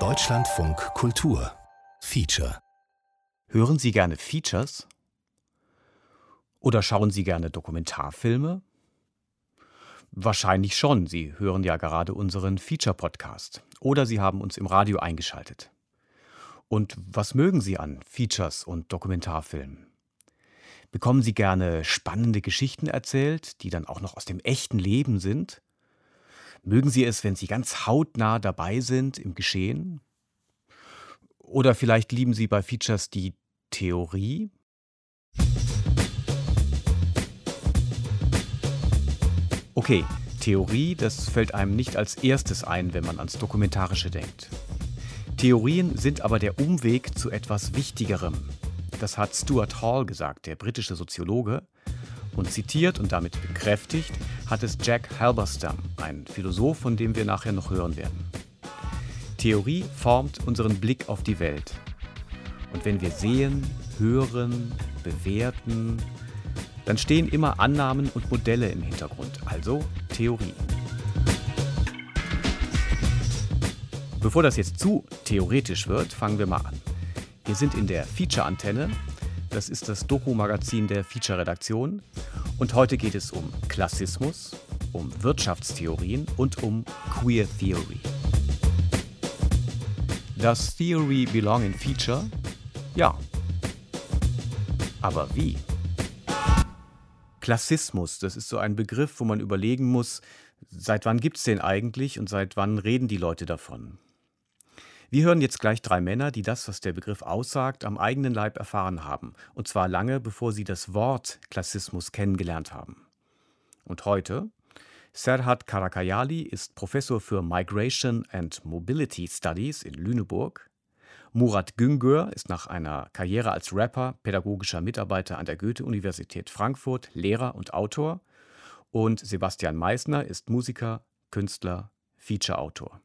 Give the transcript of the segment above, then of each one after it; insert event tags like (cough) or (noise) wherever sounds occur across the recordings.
Deutschlandfunk Kultur Feature Hören Sie gerne Features? Oder schauen Sie gerne Dokumentarfilme? Wahrscheinlich schon. Sie hören ja gerade unseren Feature-Podcast. Oder Sie haben uns im Radio eingeschaltet. Und was mögen Sie an Features und Dokumentarfilmen? Bekommen Sie gerne spannende Geschichten erzählt, die dann auch noch aus dem echten Leben sind? Mögen Sie es, wenn Sie ganz hautnah dabei sind im Geschehen? Oder vielleicht lieben Sie bei Features die Theorie? Okay, Theorie, das fällt einem nicht als erstes ein, wenn man ans Dokumentarische denkt. Theorien sind aber der Umweg zu etwas Wichtigerem. Das hat Stuart Hall gesagt, der britische Soziologe. Und zitiert und damit bekräftigt hat es Jack Halberstam, ein Philosoph, von dem wir nachher noch hören werden. Theorie formt unseren Blick auf die Welt. Und wenn wir sehen, hören, bewerten, dann stehen immer Annahmen und Modelle im Hintergrund, also Theorie. Bevor das jetzt zu theoretisch wird, fangen wir mal an. Wir sind in der Feature-Antenne. Das ist das Doku-Magazin der Feature-Redaktion. Und heute geht es um Klassismus, um Wirtschaftstheorien und um Queer Theory. Does Theory belong in Feature? Ja. Aber wie? Klassismus, das ist so ein Begriff, wo man überlegen muss, seit wann gibt es den eigentlich und seit wann reden die Leute davon? Wir hören jetzt gleich drei Männer, die das, was der Begriff aussagt, am eigenen Leib erfahren haben. Und zwar lange, bevor sie das Wort Klassismus kennengelernt haben. Und heute? Serhat Karakayali ist Professor für Migration and Mobility Studies in Lüneburg. Murat Güngör ist nach einer Karriere als Rapper pädagogischer Mitarbeiter an der Goethe-Universität Frankfurt, Lehrer und Autor. Und Sebastian Meissner ist Musiker, Künstler, Feature-Autor.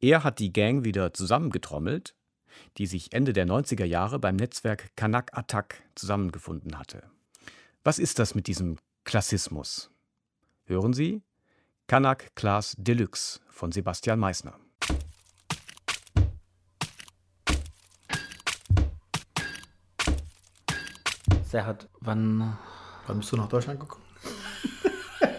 Er hat die Gang wieder zusammengetrommelt, die sich Ende der 90er Jahre beim Netzwerk Kanak Attack zusammengefunden hatte. Was ist das mit diesem Klassismus? Hören Sie Kanak Class Deluxe von Sebastian Meissner. Serhat, wann, Wann bist du nach Deutschland gekommen? (laughs)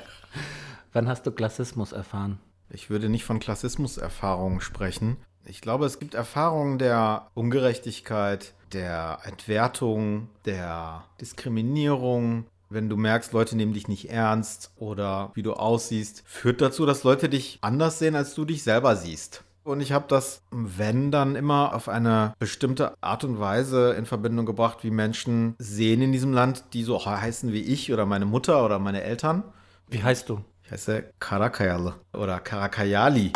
wann hast du Klassismus erfahren? Ich würde nicht von Klassismuserfahrungen sprechen. Ich glaube, es gibt Erfahrungen der Ungerechtigkeit, der Entwertung, der Diskriminierung. Wenn du merkst, Leute nehmen dich nicht ernst oder wie du aussiehst, führt dazu, dass Leute dich anders sehen, als du dich selber siehst. Und ich habe das, wenn, dann immer auf eine bestimmte Art und Weise in Verbindung gebracht, wie Menschen sehen in diesem Land, die so heißen wie ich oder meine Mutter oder meine Eltern. Wie heißt du? Ich heiße Karakayal oder Karakayali.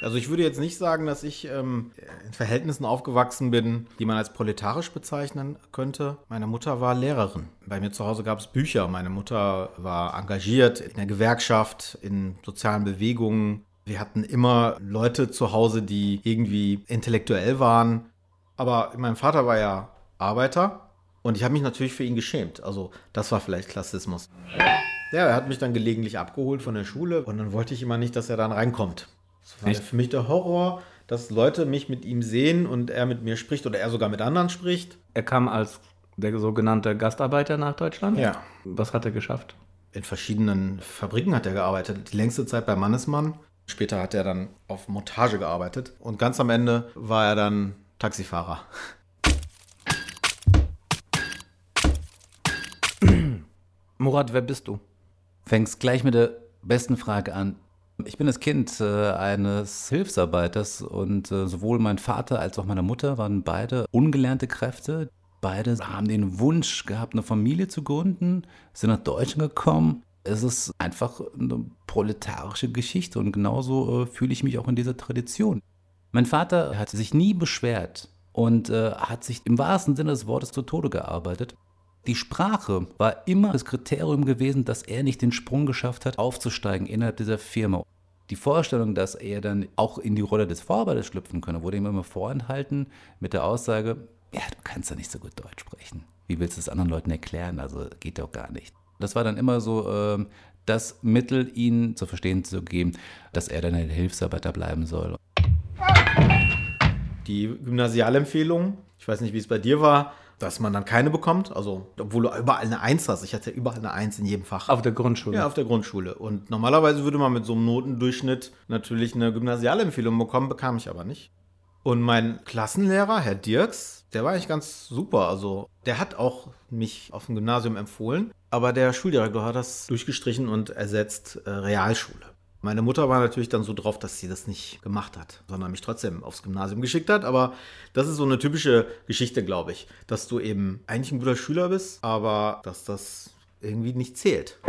Also ich würde jetzt nicht sagen, dass ich ähm, in Verhältnissen aufgewachsen bin, die man als proletarisch bezeichnen könnte. Meine Mutter war Lehrerin. Bei mir zu Hause gab es Bücher. Meine Mutter war engagiert in der Gewerkschaft, in sozialen Bewegungen. Wir hatten immer Leute zu Hause, die irgendwie intellektuell waren. Aber mein Vater war ja Arbeiter und ich habe mich natürlich für ihn geschämt. Also das war vielleicht Klassismus. Ja, er hat mich dann gelegentlich abgeholt von der Schule und dann wollte ich immer nicht, dass er dann reinkommt. Das war Echt? für mich der Horror, dass Leute mich mit ihm sehen und er mit mir spricht oder er sogar mit anderen spricht. Er kam als der sogenannte Gastarbeiter nach Deutschland? Ja. Was hat er geschafft? In verschiedenen Fabriken hat er gearbeitet. Die längste Zeit bei Mannesmann. Später hat er dann auf Montage gearbeitet. Und ganz am Ende war er dann Taxifahrer. Murat, wer bist du? Fängst gleich mit der besten Frage an. Ich bin das Kind äh, eines Hilfsarbeiters und äh, sowohl mein Vater als auch meine Mutter waren beide ungelernte Kräfte. Beide haben den Wunsch gehabt, eine Familie zu gründen, sind nach Deutschland gekommen. Es ist einfach eine proletarische Geschichte und genauso äh, fühle ich mich auch in dieser Tradition. Mein Vater hat sich nie beschwert und äh, hat sich im wahrsten Sinne des Wortes zu Tode gearbeitet. Die Sprache war immer das Kriterium gewesen, dass er nicht den Sprung geschafft hat, aufzusteigen innerhalb dieser Firma. Die Vorstellung, dass er dann auch in die Rolle des Vorarbeiters schlüpfen könne, wurde ihm immer vorenthalten mit der Aussage, ja, du kannst ja nicht so gut Deutsch sprechen. Wie willst du es anderen Leuten erklären? Also geht doch gar nicht. Das war dann immer so ähm, das Mittel, ihn zu verstehen zu geben, dass er dann ein Hilfsarbeiter bleiben soll. Die Gymnasialempfehlung, ich weiß nicht, wie es bei dir war, dass man dann keine bekommt, also obwohl du überall eine Eins hast. Ich hatte überall eine Eins in jedem Fach. Auf der Grundschule? Ja, auf der Grundschule. Und normalerweise würde man mit so einem Notendurchschnitt natürlich eine Gymnasialempfehlung bekommen, bekam ich aber nicht. Und mein Klassenlehrer, Herr Dirks, der war eigentlich ganz super. Also der hat auch mich auf dem Gymnasium empfohlen, aber der Schuldirektor hat das durchgestrichen und ersetzt äh, Realschule. Meine Mutter war natürlich dann so drauf, dass sie das nicht gemacht hat, sondern mich trotzdem aufs Gymnasium geschickt hat. Aber das ist so eine typische Geschichte, glaube ich, dass du eben eigentlich ein guter Schüler bist, aber dass das irgendwie nicht zählt.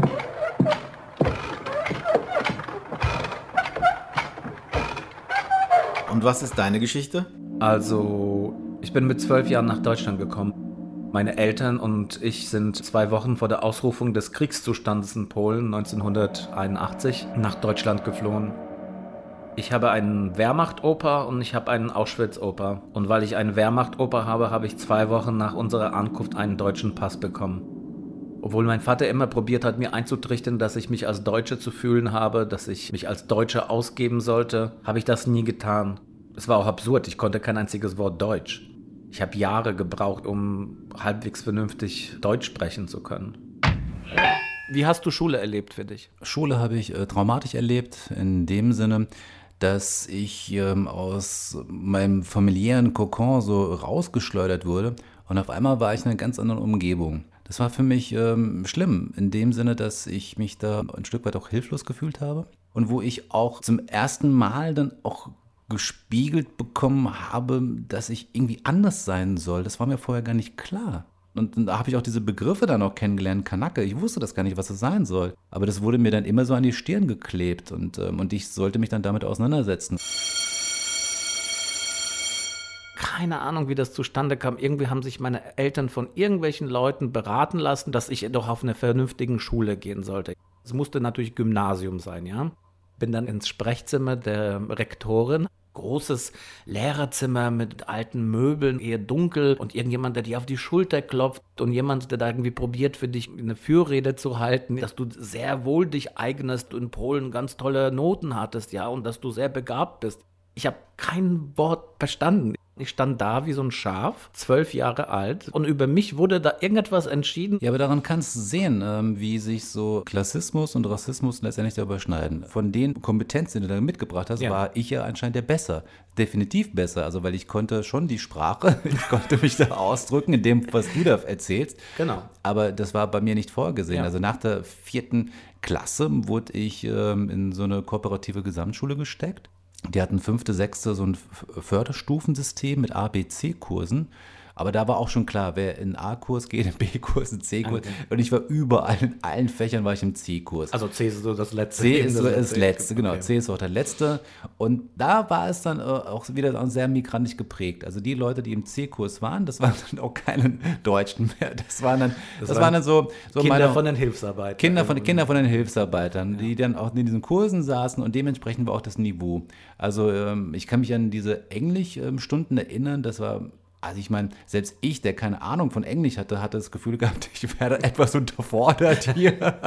Und was ist deine Geschichte? Also, ich bin mit zwölf Jahren nach Deutschland gekommen. Meine Eltern und ich sind zwei Wochen vor der Ausrufung des Kriegszustandes in Polen 1981 nach Deutschland geflohen. Ich habe einen Wehrmacht-Opa und ich habe einen Auschwitz-Opa. Und weil ich einen Wehrmacht-Opa habe, habe ich zwei Wochen nach unserer Ankunft einen deutschen Pass bekommen. Obwohl mein Vater immer probiert hat, mir einzutrichtern, dass ich mich als Deutsche zu fühlen habe, dass ich mich als Deutsche ausgeben sollte, habe ich das nie getan. Es war auch absurd, ich konnte kein einziges Wort Deutsch. Ich habe Jahre gebraucht, um halbwegs vernünftig Deutsch sprechen zu können. Wie hast du Schule erlebt für dich? Schule habe ich äh, traumatisch erlebt, in dem Sinne, dass ich ähm, aus meinem familiären Kokon so rausgeschleudert wurde und auf einmal war ich in einer ganz anderen Umgebung. Das war für mich ähm, schlimm, in dem Sinne, dass ich mich da ein Stück weit auch hilflos gefühlt habe und wo ich auch zum ersten Mal dann auch gespiegelt bekommen habe, dass ich irgendwie anders sein soll. Das war mir vorher gar nicht klar. Und da habe ich auch diese Begriffe dann auch kennengelernt, Kanake. Ich wusste das gar nicht, was es sein soll. Aber das wurde mir dann immer so an die Stirn geklebt und, ähm, und ich sollte mich dann damit auseinandersetzen. Keine Ahnung, wie das zustande kam. Irgendwie haben sich meine Eltern von irgendwelchen Leuten beraten lassen, dass ich doch auf eine vernünftige Schule gehen sollte. Es musste natürlich Gymnasium sein, ja. Bin dann ins Sprechzimmer der Rektorin großes Lehrerzimmer mit alten Möbeln, eher dunkel und irgendjemand, der dir auf die Schulter klopft und jemand, der da irgendwie probiert, für dich eine Fürrede zu halten, dass du sehr wohl dich eignest, du in Polen ganz tolle Noten hattest, ja, und dass du sehr begabt bist. Ich habe kein Wort verstanden. Ich stand da wie so ein Schaf, zwölf Jahre alt, und über mich wurde da irgendetwas entschieden. Ja, aber daran kannst du sehen, ähm, wie sich so Klassismus und Rassismus letztendlich da überschneiden. Von den Kompetenzen, die du da mitgebracht hast, ja. war ich ja anscheinend der besser. Definitiv besser. Also, weil ich konnte schon die Sprache, (laughs) ich konnte mich da ausdrücken in dem, was du da erzählst. Genau. Aber das war bei mir nicht vorgesehen. Ja. Also nach der vierten Klasse wurde ich ähm, in so eine kooperative Gesamtschule gesteckt. Die hatten fünfte, sechste so ein Förderstufensystem mit A, B, C-Kursen. Aber da war auch schon klar, wer in A-Kurs geht, in B-Kurs, in C-Kurs. Okay. Und ich war überall, in allen Fächern war ich im C-Kurs. Also C ist so das letzte. C ist so das letzte, genau. Okay. C ist auch der letzte. Und da war es dann äh, auch wieder sehr migrantisch geprägt. Also die Leute, die im C-Kurs waren, das waren dann auch keine Deutschen mehr. Das waren dann, das, das waren dann so, so Kinder meine, von den Hilfsarbeitern. Kinder von, Kinder von den Hilfsarbeitern, ja. die dann auch in diesen Kursen saßen und dementsprechend war auch das Niveau. Also ähm, ich kann mich an diese Englischstunden erinnern, das war also ich meine, selbst ich, der keine Ahnung von Englisch hatte, hatte das Gefühl gehabt, (laughs) ich werde etwas unterfordert hier.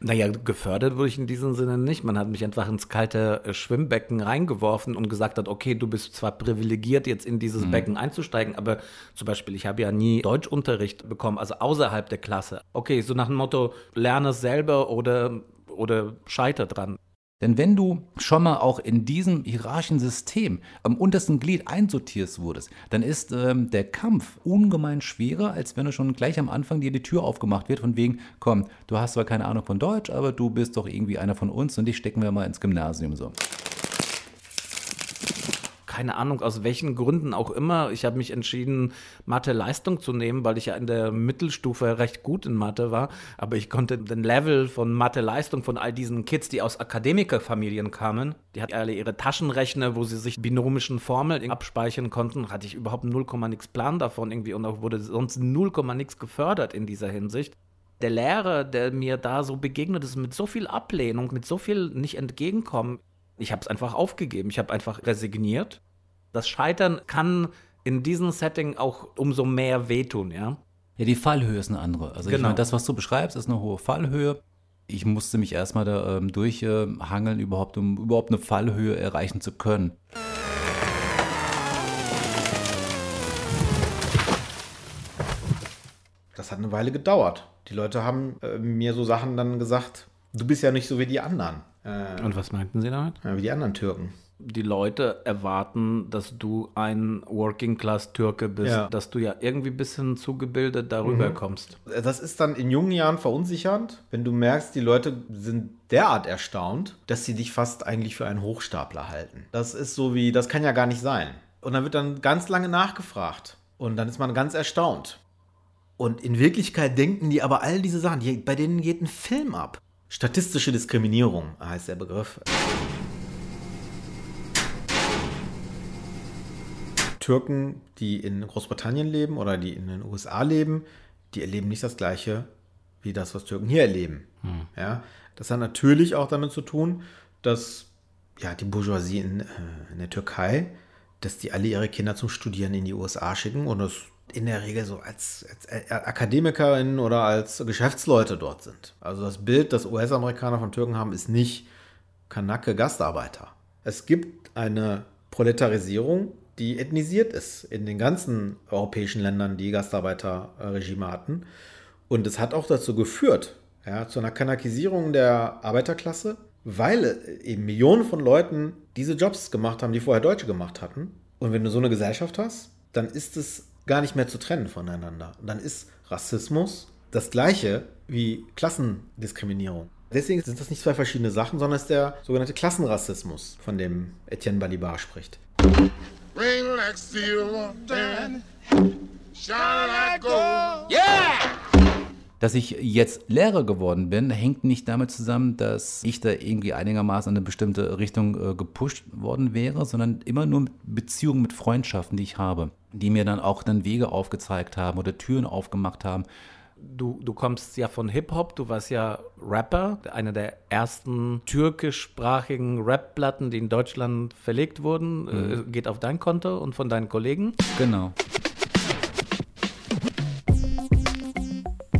Naja, gefördert wurde ich in diesem Sinne nicht. Man hat mich einfach ins kalte äh, Schwimmbecken reingeworfen und gesagt hat, okay, du bist zwar privilegiert, jetzt in dieses mhm. Becken einzusteigen, aber zum Beispiel, ich habe ja nie Deutschunterricht bekommen, also außerhalb der Klasse. Okay, so nach dem Motto, lerne es selber oder, oder scheiter dran. Denn wenn du schon mal auch in diesem hierarchischen System am untersten Glied einsortierst wurdest, dann ist ähm, der Kampf ungemein schwerer, als wenn du schon gleich am Anfang dir die Tür aufgemacht wird, von wegen, komm, du hast zwar keine Ahnung von Deutsch, aber du bist doch irgendwie einer von uns und dich stecken wir mal ins Gymnasium so keine Ahnung, aus welchen Gründen auch immer. Ich habe mich entschieden, Mathe-Leistung zu nehmen, weil ich ja in der Mittelstufe recht gut in Mathe war. Aber ich konnte den Level von Mathe-Leistung von all diesen Kids, die aus Akademikerfamilien kamen, die hatten alle ihre Taschenrechner, wo sie sich binomischen Formeln abspeichern konnten, hatte ich überhaupt 0, nix Plan davon irgendwie und auch wurde sonst 0, nix gefördert in dieser Hinsicht der Lehrer, der mir da so begegnet ist, mit so viel Ablehnung, mit so viel nicht entgegenkommen, ich habe es einfach aufgegeben. Ich habe einfach resigniert. Das Scheitern kann in diesem Setting auch umso mehr wehtun, ja. Ja, die Fallhöhe ist eine andere. Also genau. ich meine, das, was du beschreibst, ist eine hohe Fallhöhe. Ich musste mich erstmal da ähm, durchhangeln, überhaupt, um überhaupt eine Fallhöhe erreichen zu können. Das hat eine Weile gedauert. Die Leute haben äh, mir so Sachen dann gesagt, du bist ja nicht so wie die anderen. Äh, Und was meinten Sie damit? ja, wie die anderen Türken. Die Leute erwarten, dass du ein Working-Class-Türke bist, Ja. dass du ja irgendwie ein bisschen zugebildet darüber kommst. Das ist dann in jungen Jahren verunsichernd, wenn du merkst, die Leute sind derart erstaunt, dass sie dich fast eigentlich für einen Hochstapler halten. Das ist so wie, das kann ja gar nicht sein. Und dann wird dann ganz lange nachgefragt. Und dann ist man ganz erstaunt. Und in Wirklichkeit denken die aber all diese Sachen, die, bei denen geht ein Film ab. Statistische Diskriminierung heißt der Begriff. Türken, die in Großbritannien leben oder die in den USA leben, die erleben nicht das Gleiche wie das, was Türken hier erleben. Ja, das hat natürlich auch damit zu tun, dass ja, die Bourgeoisie in, äh, in der Türkei, dass die alle ihre Kinder zum Studieren in die USA schicken und das in der Regel so als, als äh, Akademikerinnen oder als Geschäftsleute dort sind. Also das Bild, das US-Amerikaner von Türken haben, ist nicht Kanake Gastarbeiter. Es gibt eine Proletarisierung, die ethnisiert ist in den ganzen europäischen Ländern, die Gastarbeiterregime hatten. Und es hat auch dazu geführt, ja, zu einer Kanakisierung der Arbeiterklasse, weil eben Millionen von Leuten diese Jobs gemacht haben, die vorher Deutsche gemacht hatten. Und wenn du so eine Gesellschaft hast, dann ist es gar nicht mehr zu trennen voneinander. Und dann ist Rassismus das gleiche wie Klassendiskriminierung. Deswegen sind das nicht zwei verschiedene Sachen, sondern es ist der sogenannte Klassenrassismus, von dem Etienne Balibar spricht. Dass ich jetzt Lehrer geworden bin, hängt nicht damit zusammen, dass ich da irgendwie einigermaßen in eine bestimmte Richtung äh, gepusht worden wäre, sondern immer nur mit Beziehungen mit Freundschaften, die ich habe, die mir dann auch dann Wege aufgezeigt haben oder Türen aufgemacht haben. Du, du kommst ja von Hip-Hop, du warst ja Rapper, einer der ersten türkischsprachigen Rap-Platten, die in Deutschland verlegt wurden, äh, geht auf dein Konto und von deinen Kollegen. Genau.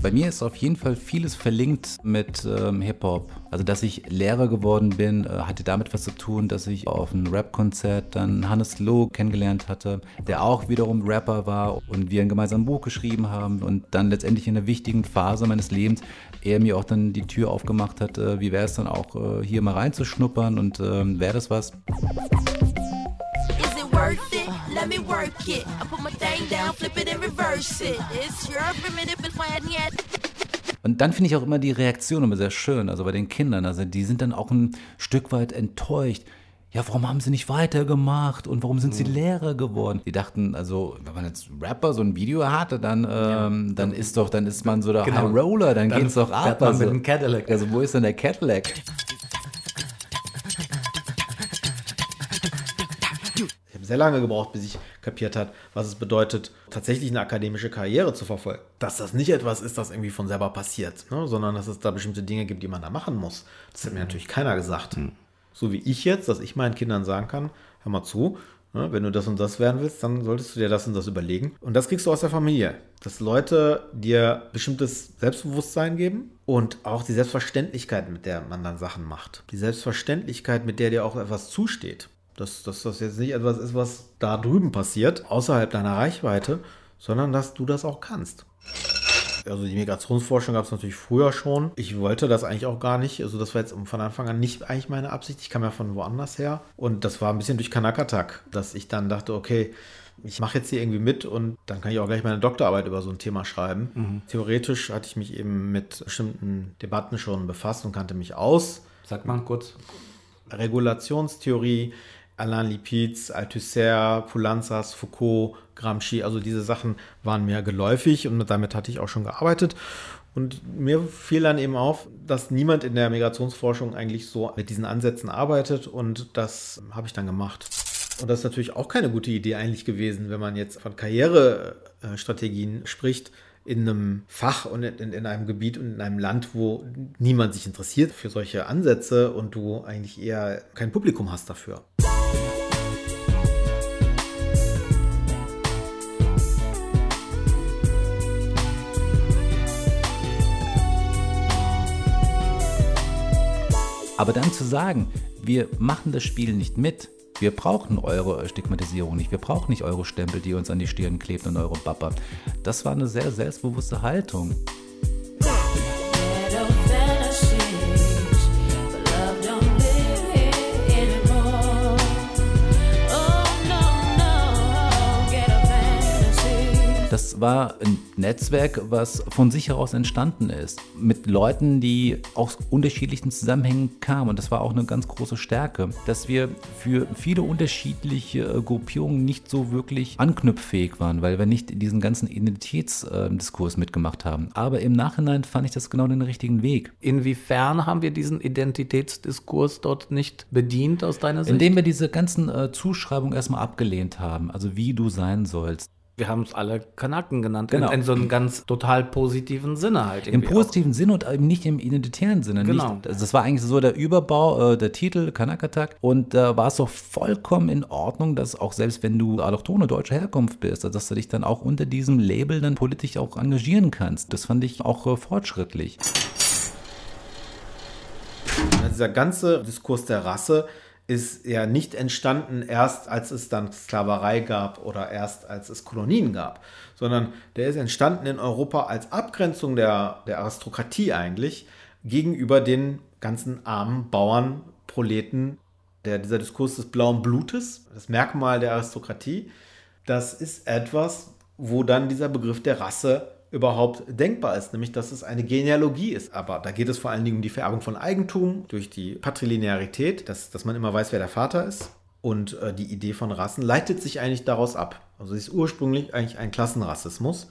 Bei mir ist auf jeden Fall vieles verlinkt mit ähm, Hip-Hop. Also, dass ich Lehrer geworden bin, äh, hatte damit was zu tun, dass ich auf einem Rap-Konzert dann Hannes Loh kennengelernt hatte, der auch wiederum Rapper war und wir ein gemeinsames Buch geschrieben haben und dann letztendlich in einer wichtigen Phase meines Lebens er mir auch dann die Tür aufgemacht hat, äh, wie wäre es dann auch äh, hier mal reinzuschnuppern und ähm, wäre das was? Worth it? Let me work it. I put my thing down, flip it and reverse it. It's your primitive and flat yet. Und dann finde ich auch immer die Reaktion immer sehr schön, also bei den Kindern. Also die sind dann auch ein Stück weit enttäuscht. Ja, warum haben sie nicht weitergemacht und warum sind sie Lehrer geworden? Die dachten, also, wenn man jetzt Rapper so ein Video hatte, dann, ähm, dann ist doch, dann ist man so der Genau. High Roller, dann, Dann geht's doch ab. man also, mit dem Cadillac. Also, wo ist denn der Cadillac? (laughs) sehr lange gebraucht, bis ich kapiert hat, was es bedeutet, tatsächlich eine akademische Karriere zu verfolgen. Dass das nicht etwas ist, das irgendwie von selber passiert, ne? sondern dass es da bestimmte Dinge gibt, die man da machen muss. Das hat mir natürlich keiner gesagt. So wie ich jetzt, dass ich meinen Kindern sagen kann, hör mal zu, ne? wenn du das und das werden willst, dann solltest du dir das und das überlegen. Und das kriegst du aus der Familie. Dass Leute dir bestimmtes Selbstbewusstsein geben und auch die Selbstverständlichkeit, mit der man dann Sachen macht. Die Selbstverständlichkeit, mit der dir auch etwas zusteht. Dass, dass das jetzt nicht etwas ist, was da drüben passiert, außerhalb deiner Reichweite, sondern dass du das auch kannst. Also die Migrationsforschung gab es natürlich früher schon. Ich wollte das eigentlich auch gar nicht. Also das war jetzt von Anfang an nicht eigentlich meine Absicht. Ich kam ja von woanders her. Und das war ein bisschen durch Kanakatak, dass ich dann dachte, okay, ich mache jetzt hier irgendwie mit und dann kann ich auch gleich meine Doktorarbeit über so ein Thema schreiben. Theoretisch hatte ich mich eben mit bestimmten Debatten schon befasst und kannte mich aus. Sag mal kurz. Regulationstheorie, Alain Lipids, Althusser, Poulanzas, Foucault, Gramsci, also diese Sachen waren mir geläufig und damit hatte ich auch schon gearbeitet. Und mir fiel dann eben auf, dass niemand in der Migrationsforschung eigentlich so mit diesen Ansätzen arbeitet und das habe ich dann gemacht. Und das ist natürlich auch keine gute Idee eigentlich gewesen, wenn man jetzt von Karrierestrategien spricht, in einem Fach und in, in einem Gebiet und in einem Land, wo niemand sich interessiert für solche Ansätze und du eigentlich eher kein Publikum hast dafür. Aber dann zu sagen, wir machen das Spiel nicht mit, wir brauchen eure Stigmatisierung nicht, wir brauchen nicht eure Stempel, die uns an die Stirn klebt und eure Bapper. Das war eine sehr selbstbewusste Haltung. Das war ein Netzwerk, was von sich heraus entstanden ist. Mit Leuten, die aus unterschiedlichen Zusammenhängen kamen. Und das war auch eine ganz große Stärke, dass wir für viele unterschiedliche äh, Gruppierungen nicht so wirklich anknüpffähig waren, weil wir nicht diesen ganzen Identitätsdiskurs mitgemacht haben. Aber im Nachhinein fand ich das genau den richtigen Weg. Inwiefern haben wir diesen Identitätsdiskurs dort nicht bedient aus deiner Sicht? Indem wir diese ganzen äh, Zuschreibungen erstmal abgelehnt haben, also wie du sein sollst. Wir haben es alle Kanaken genannt. Genau. In, in so einem ganz total positiven Sinne halt. Im positiven Sinne und eben nicht im identitären Sinne. Genau. Nicht, also das war eigentlich so der Überbau, äh, der Titel, Kanakatak. Und da war es doch vollkommen in Ordnung, dass auch selbst wenn du autochtone deutscher Herkunft bist, dass du dich dann auch unter diesem Label dann politisch auch engagieren kannst. Das fand ich auch äh, fortschrittlich. Also dieser ganze Diskurs der Rasse ist ja nicht entstanden erst, als es dann Sklaverei gab oder erst als es Kolonien gab, sondern der ist entstanden in Europa als Abgrenzung der, der Aristokratie eigentlich gegenüber den ganzen armen Bauern, Proleten. Der, dieser Diskurs des blauen Blutes, das Merkmal der Aristokratie, das ist etwas, wo dann dieser Begriff der Rasse überhaupt denkbar ist, nämlich dass es eine Genealogie ist. Aber da geht es vor allen Dingen um die Vererbung von Eigentum durch die Patrilinearität, dass, dass man immer weiß, wer der Vater ist. Und äh, die Idee von Rassen leitet sich eigentlich daraus ab. Also sie ist ursprünglich eigentlich ein Klassenrassismus,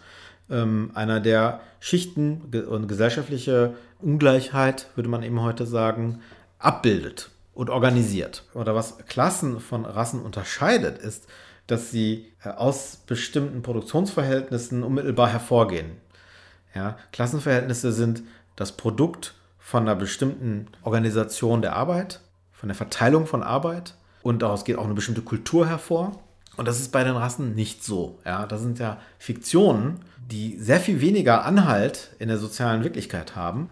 ähm, einer der Schichten und gesellschaftliche Ungleichheit, würde man eben heute sagen, abbildet und organisiert. Oder was Klassen von Rassen unterscheidet, ist, dass sie äh, aus bestimmten Produktionsverhältnissen unmittelbar hervorgehen. Ja, Klassenverhältnisse sind das Produkt von einer bestimmten Organisation der Arbeit, von der Verteilung von Arbeit und daraus geht auch eine bestimmte Kultur hervor. Und das ist bei den Rassen nicht so. Ja, das sind ja Fiktionen, die sehr viel weniger Anhalt in der sozialen Wirklichkeit haben.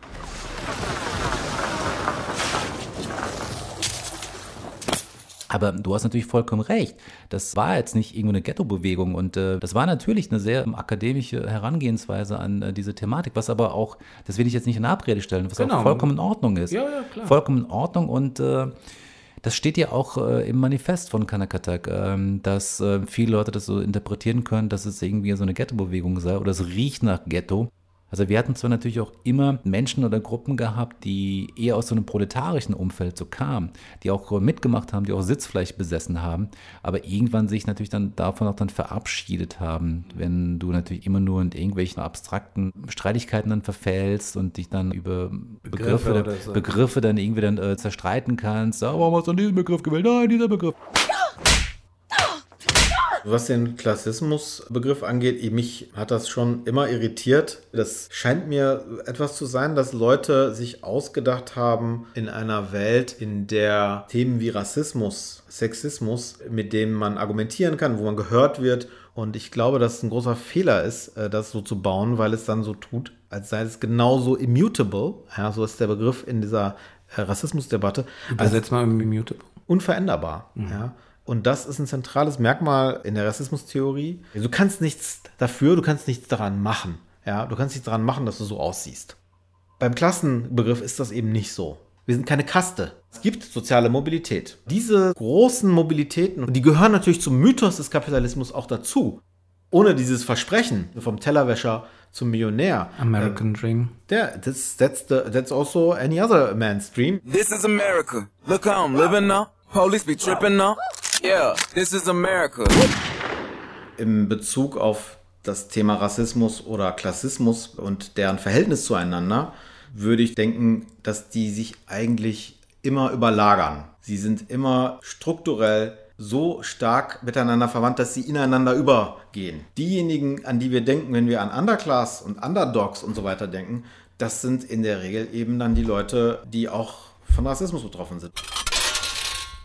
Aber du hast natürlich vollkommen recht. Das war jetzt nicht irgendeine Ghetto-Bewegung und äh, das war natürlich eine sehr akademische Herangehensweise an äh, diese Thematik, was aber auch, das will ich jetzt nicht in Abrede stellen, was Genau. auch vollkommen in Ordnung ist. Ja, ja, klar. Vollkommen in Ordnung und äh, das steht ja auch äh, im Manifest von Kanakatak, ähm, dass äh, viele Leute das so interpretieren können, dass es irgendwie so eine Ghetto-Bewegung sei oder es riecht nach Ghetto. Also wir hatten zwar natürlich auch immer Menschen oder Gruppen gehabt, die eher aus so einem proletarischen Umfeld so kamen, die auch mitgemacht haben, die auch Sitzfleisch besessen haben, aber irgendwann sich natürlich dann davon auch dann verabschiedet haben, wenn du natürlich immer nur in irgendwelchen abstrakten Streitigkeiten dann verfällst und dich dann über Begriffe, Begriffe oder so. Begriffe dann irgendwie dann äh, zerstreiten kannst. Ah, warum hast du diesen Begriff gewählt? Nein, dieser Begriff. Was den Klassismusbegriff angeht, mich hat das schon immer irritiert. Das scheint mir etwas zu sein, dass Leute sich ausgedacht haben in einer Welt, in der Themen wie Rassismus, Sexismus, mit denen man argumentieren kann, wo man gehört wird. Und ich glaube, dass es ein großer Fehler ist, äh, das so zu bauen, weil es dann so tut, als sei es genauso immutable. Ja, so ist der Begriff in dieser äh, Rassismusdebatte. Übersetzt mal Immutable. unveränderbar. Ja. Und das ist ein zentrales Merkmal in der Rassismustheorie. Du kannst nichts dafür, du kannst nichts daran machen. Ja, du kannst nichts daran machen, dass du so aussiehst. Beim Klassenbegriff ist das eben nicht so. Wir sind keine Kaste. Es gibt soziale Mobilität. Diese großen Mobilitäten, die gehören natürlich zum Mythos des Kapitalismus auch dazu. Ohne dieses Versprechen vom Tellerwäscher zum Millionär. American Dream. Der, that's, that's, the, that's also any other man's dream. This is America. Look how I'm living now. Police be tripping now. Yeah, this is America. im Bezug auf das Thema Rassismus oder Klassismus und deren Verhältnis zueinander, würde ich denken, dass die sich eigentlich immer überlagern. Sie sind immer strukturell so stark miteinander verwandt, dass sie ineinander übergehen. Diejenigen, an die wir denken, wenn wir an Underclass und Underdogs und so weiter denken, das sind in der Regel eben dann die Leute, die auch von Rassismus betroffen sind.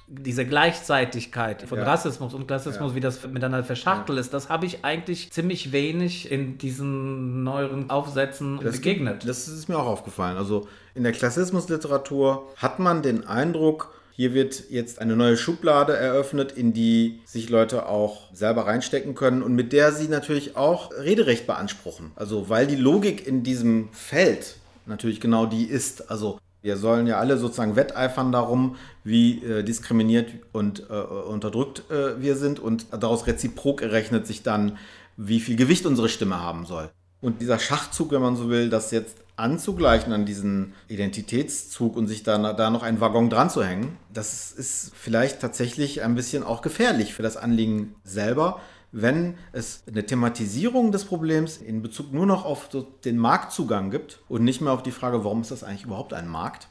Diese Gleichzeitigkeit von Ja. Rassismus und Klassismus, Ja. wie das miteinander verschachtelt ist, das habe ich eigentlich ziemlich wenig in diesen neueren Aufsätzen Das begegnet. Gibt, das ist mir auch aufgefallen. Also in der Klassismusliteratur hat man den Eindruck, hier wird jetzt eine neue Schublade eröffnet, in die sich Leute auch selber reinstecken können und mit der sie natürlich auch Rederecht beanspruchen. Also weil die Logik in diesem Feld natürlich genau die ist. Also wir sollen ja alle sozusagen wetteifern darum, wie äh, diskriminiert und äh, unterdrückt äh, wir sind und daraus reziprok errechnet sich dann, wie viel Gewicht unsere Stimme haben soll. Und dieser Schachzug, wenn man so will, das jetzt anzugleichen an diesen Identitätszug und sich da, da noch einen Waggon dran zu hängen, das ist vielleicht tatsächlich ein bisschen auch gefährlich für das Anliegen selber, wenn es eine Thematisierung des Problems in Bezug nur noch auf den Marktzugang gibt und nicht mehr auf die Frage, warum ist das eigentlich überhaupt ein Markt?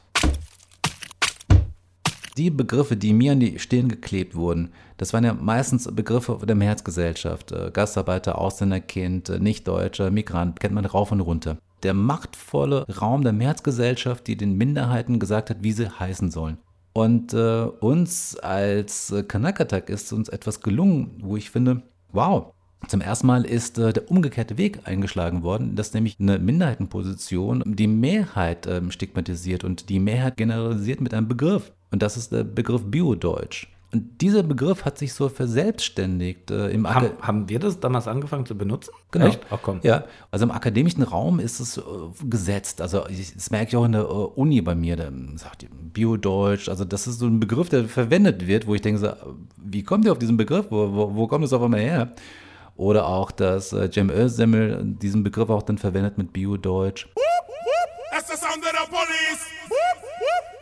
Die Begriffe, die mir an die Stirn geklebt wurden, das waren ja meistens Begriffe der Mehrheitsgesellschaft. Äh, Gastarbeiter, Ausländerkind, äh, Nichtdeutscher, Migrant, kennt man rauf und runter. Der machtvolle Raum der Mehrheitsgesellschaft, die den Minderheiten gesagt hat, wie sie heißen sollen. Und äh, uns als äh, Kanakatak ist uns etwas gelungen, wo ich finde, wow, zum ersten Mal ist äh, der umgekehrte Weg eingeschlagen worden, dass nämlich eine Minderheitenposition die Mehrheit ähm, stigmatisiert und die Mehrheit generalisiert mit einem Begriff. Und das ist der Begriff Biodeutsch. Und dieser Begriff hat sich so verselbstständigt äh, im Haben, haben wir das damals angefangen zu benutzen? Genau. Echt? Ach komm. Ja, also im akademischen Raum ist es äh, gesetzt. Also ich, das merke ich auch in der äh, Uni bei mir. Da sagt ihr Biodeutsch. Also das ist so ein Begriff, der verwendet wird, wo ich denke, so, wie kommt ihr auf diesen Begriff? Wo, wo, wo kommt das auf einmal her? Oder auch, dass äh, Cem Özdemir diesen Begriff auch dann verwendet mit Biodeutsch. Sound of the police.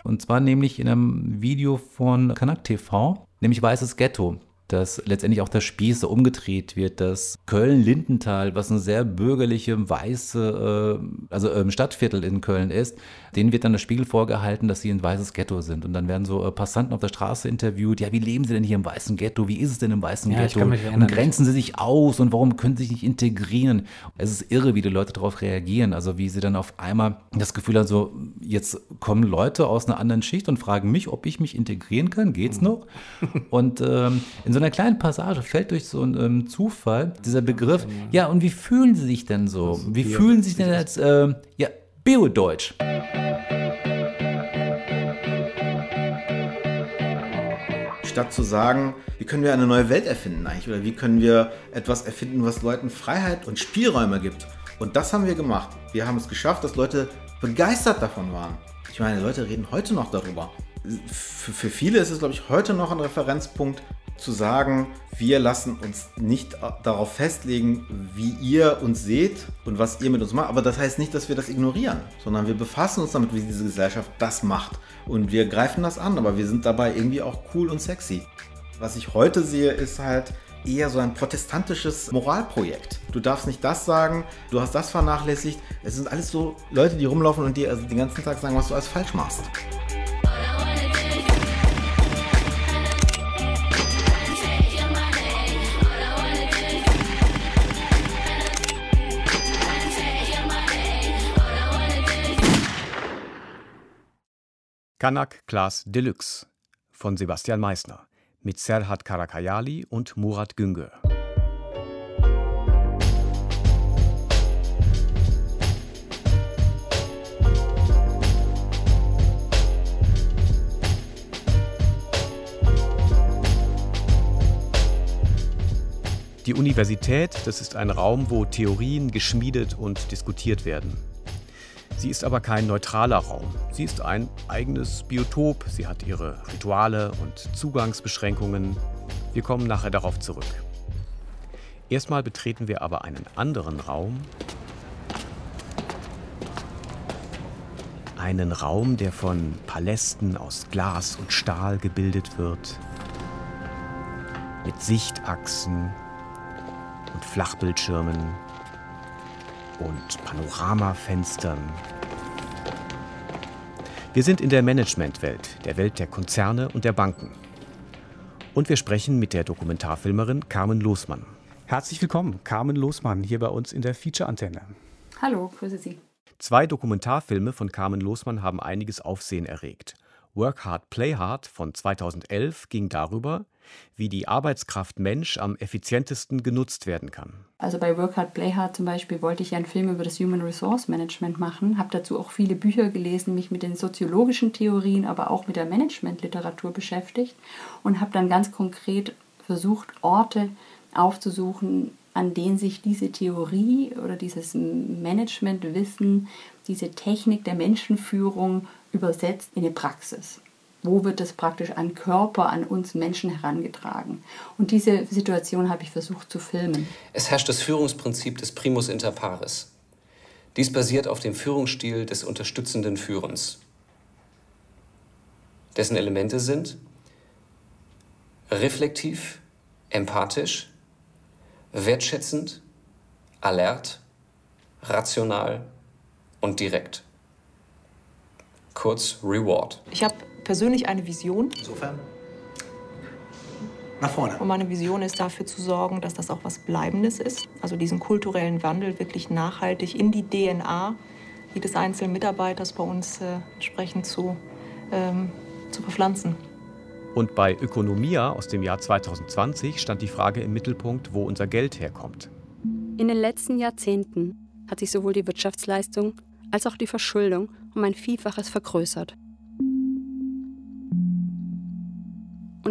Und zwar nämlich in einem Video von Kanak TV, nämlich Weißes Ghetto, dass letztendlich auch das Spieß so umgedreht wird, dass Köln-Lindenthal, was eine sehr bürgerliche, weiße, äh, also ähm, Stadtviertel in Köln ist, denen wird dann der Spiegel vorgehalten, dass sie ein weißes Ghetto sind. Und dann werden so äh, Passanten auf der Straße interviewt, ja, wie leben sie denn hier im weißen Ghetto? Wie ist es denn im weißen Ja, Ghetto? kann mich erinnern. Und grenzen sie sich aus und warum können sie sich nicht integrieren? Es ist irre, wie die Leute darauf reagieren. Also wie sie dann auf einmal das Gefühl haben, so jetzt kommen Leute aus einer anderen Schicht und fragen mich, ob ich mich integrieren kann. Geht's noch? Und ähm, in (laughs) so einer kleinen Passage fällt durch so einen ähm, Zufall dieser Begriff, ja, und wie fühlen sie sich denn so? Wie fühlen sie sich denn als, ähm, ja, Biodeutsch? Statt zu sagen, wie können wir eine neue Welt erfinden eigentlich oder wie können wir etwas erfinden, was Leuten Freiheit und Spielräume gibt. Und das haben wir gemacht. Wir haben es geschafft, dass Leute begeistert davon waren. Ich meine, Leute reden heute noch darüber. Für, für viele ist es, glaube ich, heute noch ein Referenzpunkt zu sagen, wir lassen uns nicht darauf festlegen, wie ihr uns seht und was ihr mit uns macht. Aber das heißt nicht, dass wir das ignorieren, sondern wir befassen uns damit, wie diese Gesellschaft das macht. Und wir greifen das an, aber wir sind dabei irgendwie auch cool und sexy. Was ich heute sehe, ist halt eher so ein protestantisches Moralprojekt. Du darfst nicht das sagen, du hast das vernachlässigt. Es sind alles so Leute, die rumlaufen und dir also den ganzen Tag sagen, was du alles falsch machst. Kanak Class Deluxe von Sebastian Meissner mit Serhat Karakayali und Murat Güngör. Die Universität, das ist ein Raum, wo Theorien geschmiedet und diskutiert werden. Sie ist aber kein neutraler Raum. Sie ist ein eigenes Biotop. Sie hat ihre Rituale und Zugangsbeschränkungen. Wir kommen nachher darauf zurück. Erstmal betreten wir aber einen anderen Raum. Einen Raum, der von Palästen aus Glas und Stahl gebildet wird. Mit Sichtachsen und Flachbildschirmen und Panoramafenstern. Wir sind in der Managementwelt, der Welt der Konzerne und der Banken. Und wir sprechen mit der Dokumentarfilmerin Carmen Losmann. Herzlich willkommen, Carmen Losmann, hier bei uns in der Feature-Antenne. Hallo, grüße Sie. Zwei Dokumentarfilme von Carmen Losmann haben einiges Aufsehen erregt. Work Hard, Play Hard von 2011 ging darüber, wie die Arbeitskraft Mensch am effizientesten genutzt werden kann. Also bei Work Hard, Play Hard zum Beispiel wollte ich einen Film über das Human Resource Management machen, habe dazu auch viele Bücher gelesen, mich mit den soziologischen Theorien, aber auch mit der Managementliteratur beschäftigt und habe dann ganz konkret versucht, Orte aufzusuchen, an denen sich diese Theorie oder dieses Managementwissen, diese Technik der Menschenführung übersetzt in eine Praxis. Wo wird das praktisch an Körper, an uns Menschen herangetragen? Und diese Situation habe ich versucht zu filmen. Es herrscht das Führungsprinzip des Primus inter pares. Dies basiert auf dem Führungsstil des unterstützenden Führens. Dessen Elemente sind reflektiv, empathisch, wertschätzend, alert, rational und direkt. Kurz Reward. Ich habe persönlich eine Vision. Insofern nach vorne. Und meine Vision ist dafür zu sorgen, dass das auch was Bleibendes ist. Also diesen kulturellen Wandel wirklich nachhaltig in die DNA jedes einzelnen Mitarbeiters bei uns äh, entsprechend zu, ähm, zu bepflanzen. Und bei Ökonomia aus dem Jahr 2020 stand die Frage im Mittelpunkt, wo unser Geld herkommt. In den letzten Jahrzehnten hat sich sowohl die Wirtschaftsleistung als auch die Verschuldung um ein Vielfaches vergrößert.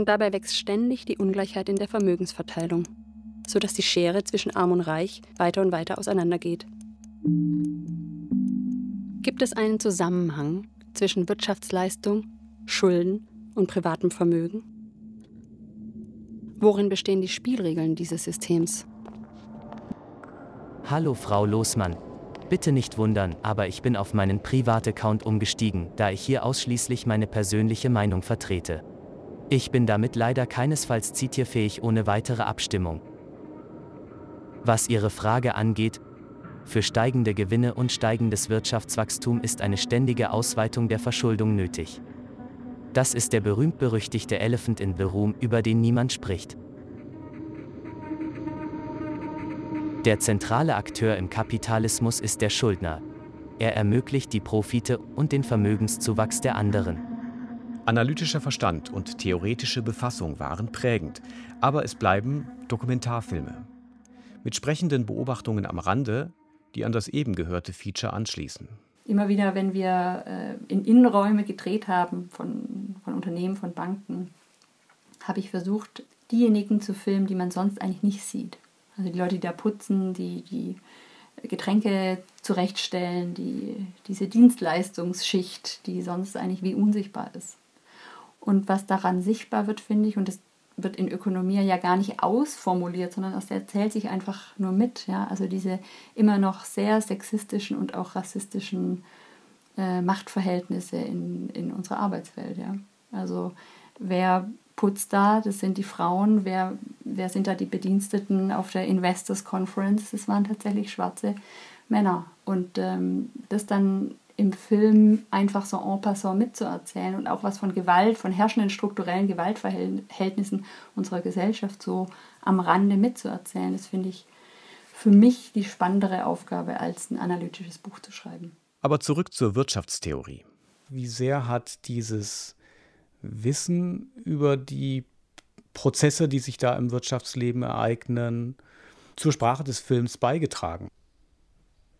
Und dabei wächst ständig die Ungleichheit in der Vermögensverteilung, sodass die Schere zwischen Arm und Reich weiter und weiter auseinandergeht. Gibt es einen Zusammenhang zwischen Wirtschaftsleistung, Schulden und privatem Vermögen? Worin bestehen die Spielregeln dieses Systems? Hallo Frau Losmann. Bitte nicht wundern, aber ich bin auf meinen Privataccount umgestiegen, da ich hier ausschließlich meine persönliche Meinung vertrete. Ich bin damit leider keinesfalls zitierfähig ohne weitere Abstimmung. Was Ihre Frage angeht, für steigende Gewinne und steigendes Wirtschaftswachstum ist eine ständige Ausweitung der Verschuldung nötig. Das ist der berühmt-berüchtigte Elephant in the Room, über den niemand spricht. Der zentrale Akteur im Kapitalismus ist der Schuldner. Er ermöglicht die Profite und den Vermögenszuwachs der anderen. Analytischer Verstand und theoretische Befassung waren prägend, aber es bleiben Dokumentarfilme. Mit sprechenden Beobachtungen am Rande, die an das eben gehörte Feature anschließen. Immer wieder, wenn wir äh, in Innenräume gedreht haben von, von Unternehmen, von Banken, habe ich versucht, diejenigen zu filmen, die man sonst eigentlich nicht sieht. Also die Leute, die da putzen, die die Getränke zurechtstellen, die, diese Dienstleistungsschicht, die sonst eigentlich wie unsichtbar ist. Und was daran sichtbar wird, finde ich, und das wird in Ökonomie ja gar nicht ausformuliert, sondern das erzählt sich einfach nur mit. Ja? Also diese immer noch sehr sexistischen und auch rassistischen äh, Machtverhältnisse in, in unserer Arbeitswelt. Ja? Also wer putzt da? Das sind die Frauen. Wer, wer sind da die Bediensteten auf der Investors Conference? Das waren tatsächlich schwarze Männer. Und ähm, das dann im Film einfach so en passant mitzuerzählen und auch was von Gewalt, von herrschenden strukturellen Gewaltverhältnissen unserer Gesellschaft so am Rande mitzuerzählen, das finde ich für mich die spannendere Aufgabe, als ein analytisches Buch zu schreiben. Aber zurück zur Wirtschaftstheorie. Wie sehr hat dieses Wissen über die Prozesse, die sich da im Wirtschaftsleben ereignen, zur Sprache des Films beigetragen?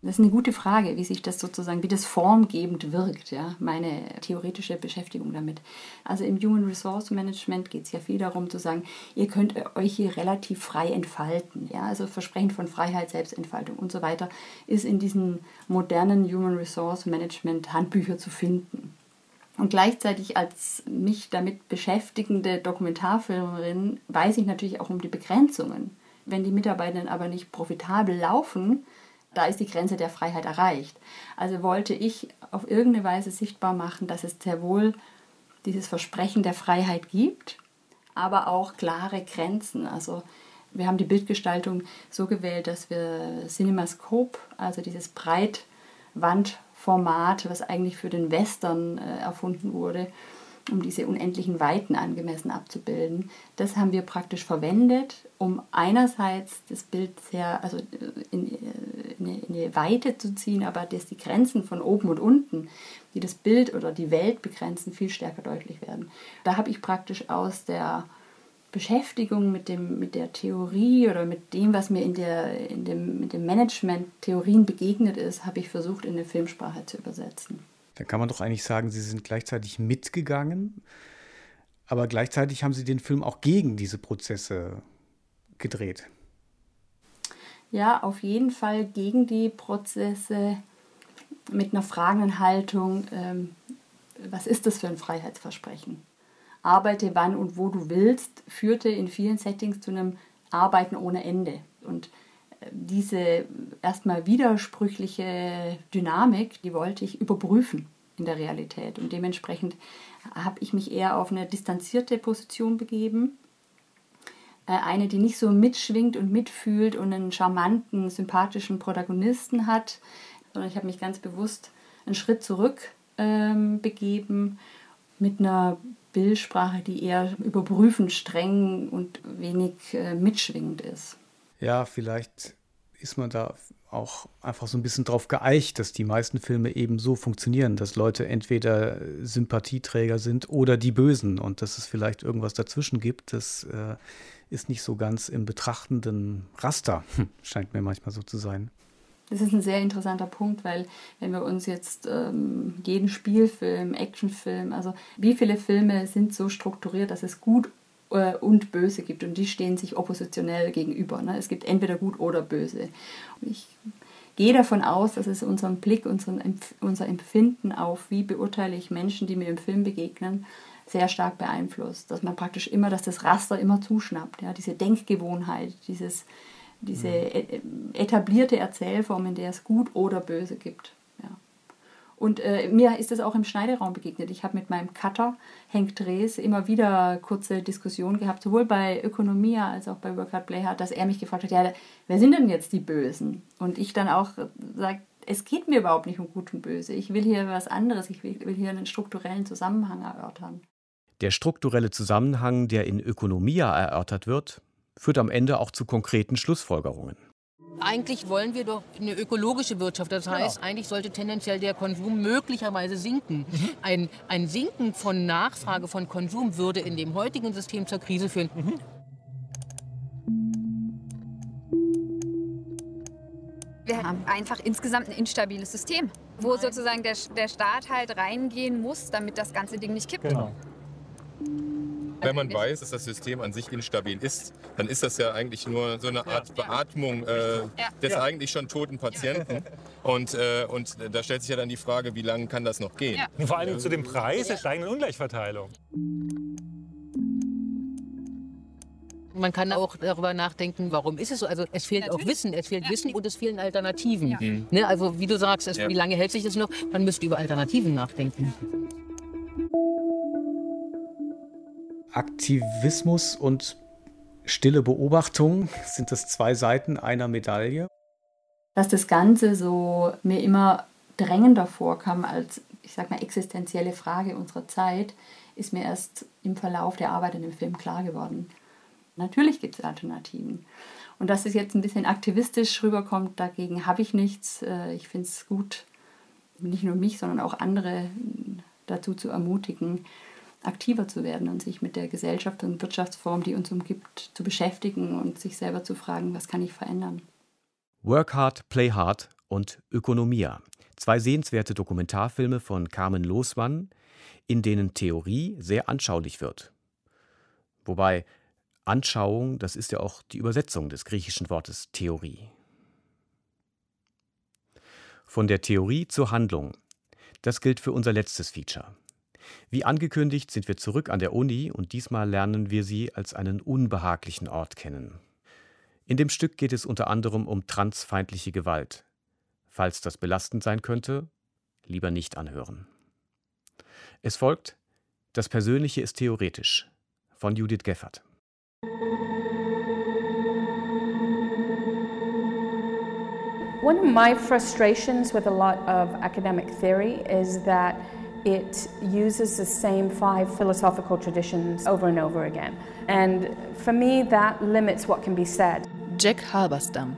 Das ist eine gute Frage, wie sich das sozusagen, wie das formgebend wirkt, ja, meine theoretische Beschäftigung damit. Also im Human Resource Management geht es ja viel darum zu sagen, ihr könnt euch hier relativ frei entfalten. Ja, also Versprechen von Freiheit, Selbstentfaltung und so weiter ist in diesen modernen Human Resource Management Handbücher zu finden. Und gleichzeitig als mich damit beschäftigende Dokumentarfilmerin weiß ich natürlich auch um die Begrenzungen. Wenn die Mitarbeitenden aber nicht profitabel laufen, da ist die Grenze der Freiheit erreicht. Also wollte ich auf irgendeine Weise sichtbar machen, dass es sehr wohl dieses Versprechen der Freiheit gibt, aber auch klare Grenzen. Also wir haben die Bildgestaltung so gewählt, dass wir CinemaScope, also dieses Breitwandformat, was eigentlich für den Western äh, erfunden wurde, um diese unendlichen Weiten angemessen abzubilden. Das haben wir praktisch verwendet, um einerseits das Bild sehr, also in, in, in eine Weite zu ziehen, aber dass die Grenzen von oben und unten, die das Bild oder die Welt begrenzen, viel stärker deutlich werden. Da habe ich praktisch aus der Beschäftigung mit, dem, mit der Theorie oder mit dem, was mir in, der, in dem, dem Management-Theorien begegnet ist, habe ich versucht, in eine Filmsprache zu übersetzen. Dann kann man doch eigentlich sagen, Sie sind gleichzeitig mitgegangen, aber gleichzeitig haben Sie den Film auch gegen diese Prozesse gedreht. Ja, auf jeden Fall gegen die Prozesse mit einer fragenden Haltung, ähm, was ist das für ein Freiheitsversprechen? Arbeite wann und wo du willst, führte in vielen Settings zu einem Arbeiten ohne Ende. Und diese erstmal widersprüchliche Dynamik, die wollte ich überprüfen in der Realität. Und dementsprechend habe ich mich eher auf eine distanzierte Position begeben. Äh, eine, die nicht so mitschwingt und mitfühlt und einen charmanten, sympathischen Protagonisten hat, sondern ich habe mich ganz bewusst einen Schritt zurück ähm, begeben mit einer Bildsprache, die eher überprüfend streng und wenig äh, mitschwingend ist. Ja, vielleicht ist man da auch einfach so ein bisschen drauf geeicht, dass die meisten Filme eben so funktionieren, dass Leute entweder Sympathieträger sind oder die Bösen und dass es vielleicht irgendwas dazwischen gibt, das äh, ist nicht so ganz im betrachtenden Raster, scheint mir manchmal so zu sein. Das ist ein sehr interessanter Punkt, weil wenn wir uns jetzt ähm, jeden Spielfilm, Actionfilm, also wie viele Filme sind so strukturiert, dass es gut äh, und böse gibt und die stehen sich oppositionell gegenüber. Ne? Es gibt entweder gut oder böse. Ich gehe davon aus, dass es unseren Blick, unseren unser Empfinden auf, wie beurteile ich Menschen, die mir im Film begegnen, sehr stark beeinflusst. Dass man praktisch immer, dass das Raster immer zuschnappt. Ja? Diese Denkgewohnheit, dieses diese mhm. etablierte Erzählform, in der es gut oder böse gibt. Ja. Und äh, mir ist das auch im Schneideraum begegnet. Ich habe mit meinem Cutter, Henk Drees, immer wieder kurze Diskussionen gehabt, sowohl bei Ökonomia als auch bei Work Hard Play Hard, dass er mich gefragt hat, ja, wer sind denn jetzt die Bösen? Und ich dann auch sage, es geht mir überhaupt nicht um Gut und Böse. Ich will hier was anderes. Ich will, will hier einen strukturellen Zusammenhang erörtern. Der strukturelle Zusammenhang, der in Ökonomia erörtert wird, führt am Ende auch zu konkreten Schlussfolgerungen. Eigentlich wollen wir doch eine ökologische Wirtschaft. Das genau. heißt, genau. eigentlich sollte tendenziell der Konsum möglicherweise sinken. Mhm. Ein, ein Sinken von Nachfrage von Konsum würde in dem heutigen System zur Krise führen. Mhm. Wir haben einfach insgesamt ein instabiles System, wo sozusagen der, der Staat halt reingehen muss, damit das ganze Ding nicht kippt. Genau. Wenn man weiß, dass das System an sich instabil ist, dann ist das ja eigentlich nur so eine Art Beatmung äh, des eigentlich schon toten Patienten. Und, äh, und da stellt sich ja dann die Frage, wie lange kann das noch gehen? Und vor allem zu dem Preis der steigenden Ungleichverteilung. Man kann auch darüber nachdenken, warum ist es so. Also es fehlt Natürlich. auch Wissen, es fehlt ja. Wissen und es fehlen Alternativen. Ja. Mhm. Ne, also wie du sagst, es, ja. wie lange hält sich das noch? Man müsste über Alternativen nachdenken. Aktivismus und stille Beobachtung (laughs) sind das zwei Seiten einer Medaille. Dass das Ganze so mir immer drängender vorkam als, ich sag mal, existenzielle Frage unserer Zeit, ist mir erst im Verlauf der Arbeit in dem Film klar geworden. Natürlich gibt es Alternativen. Und dass es jetzt ein bisschen aktivistisch rüberkommt, dagegen habe ich nichts. Äh, ich finde es gut, nicht nur mich, sondern auch andere dazu zu ermutigen, aktiver zu werden und sich mit der Gesellschaft und Wirtschaftsform, die uns umgibt, zu beschäftigen und sich selber zu fragen, was kann ich verändern. Work Hard, Play Hard und Ökonomia. Zwei sehenswerte Dokumentarfilme von Carmen Losmann, in denen Theorie sehr anschaulich wird. Wobei Anschauung, das ist ja auch die Übersetzung des griechischen Wortes Theorie. Von der Theorie zur Handlung. Das gilt für unser letztes Feature. Wie angekündigt sind wir zurück an der Uni und diesmal lernen wir sie als einen unbehaglichen Ort kennen. In dem Stück geht es unter anderem um transfeindliche Gewalt. Falls das belastend sein könnte, lieber nicht anhören. Es folgt Das Persönliche ist theoretisch von Judith Geffert. One of my frustrations with a lot of academic theory is that it uses the same five philosophical traditions over and over again. And for me, that limits what can be said. Jack Halberstam.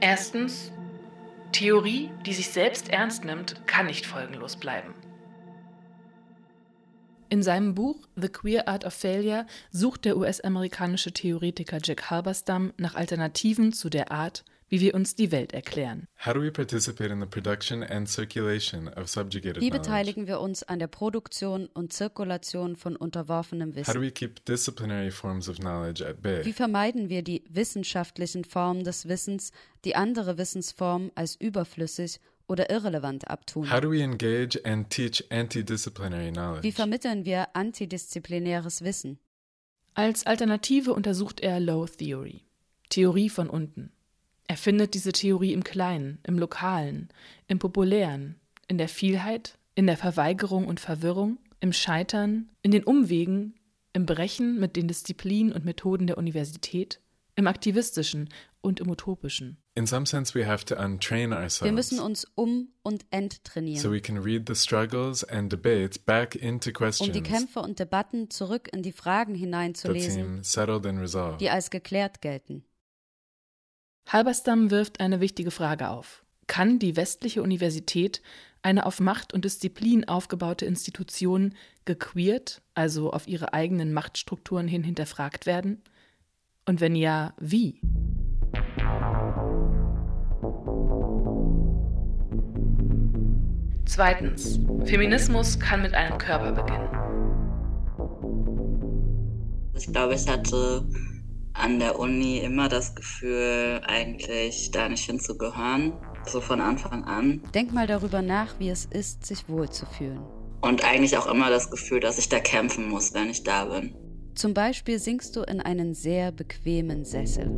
Erstens, Theorie, die sich selbst ernst nimmt, kann nicht folgenlos bleiben. In seinem Buch The Queer Art of Failure sucht der US-amerikanische Theoretiker Jack Halberstam nach Alternativen zu der Art, wie wir uns die Welt erklären. Wie beteiligen wir uns an der Produktion und Zirkulation von unterworfenem Wissen? Wie vermeiden wir die wissenschaftlichen Formen des Wissens, die andere Wissensformen als überflüssig oder irrelevant abtun? Wie vermitteln wir antidisziplinäres Wissen? Als Alternative untersucht er Low Theory, Theorie von unten. Er findet diese Theorie im Kleinen, im Lokalen, im Populären, in der Vielheit, in der Verweigerung und Verwirrung, im Scheitern, in den Umwegen, im Brechen mit den Disziplinen und Methoden der Universität, im Aktivistischen und im Utopischen. Wir müssen uns um- und enttrainieren, so we can read the struggles and debates back into um die questions Kämpfe und Debatten zurück in die Fragen that hineinzulesen, seem settled and resolved. die als geklärt gelten. Halberstam wirft eine wichtige Frage auf. Kann die westliche Universität, eine auf Macht und Disziplin aufgebaute Institution, gequeert, also auf ihre eigenen Machtstrukturen hin hinterfragt werden? Und wenn ja, wie? Zweitens. Feminismus kann mit einem Körper beginnen. Ich glaube, ich hatte an der Uni immer das Gefühl, eigentlich da nicht hinzugehören, so von Anfang an. Denk mal darüber nach, wie es ist, sich wohlzufühlen. Und eigentlich auch immer das Gefühl, dass ich da kämpfen muss, wenn ich da bin. Zum Beispiel sinkst du in einen sehr bequemen Sessel.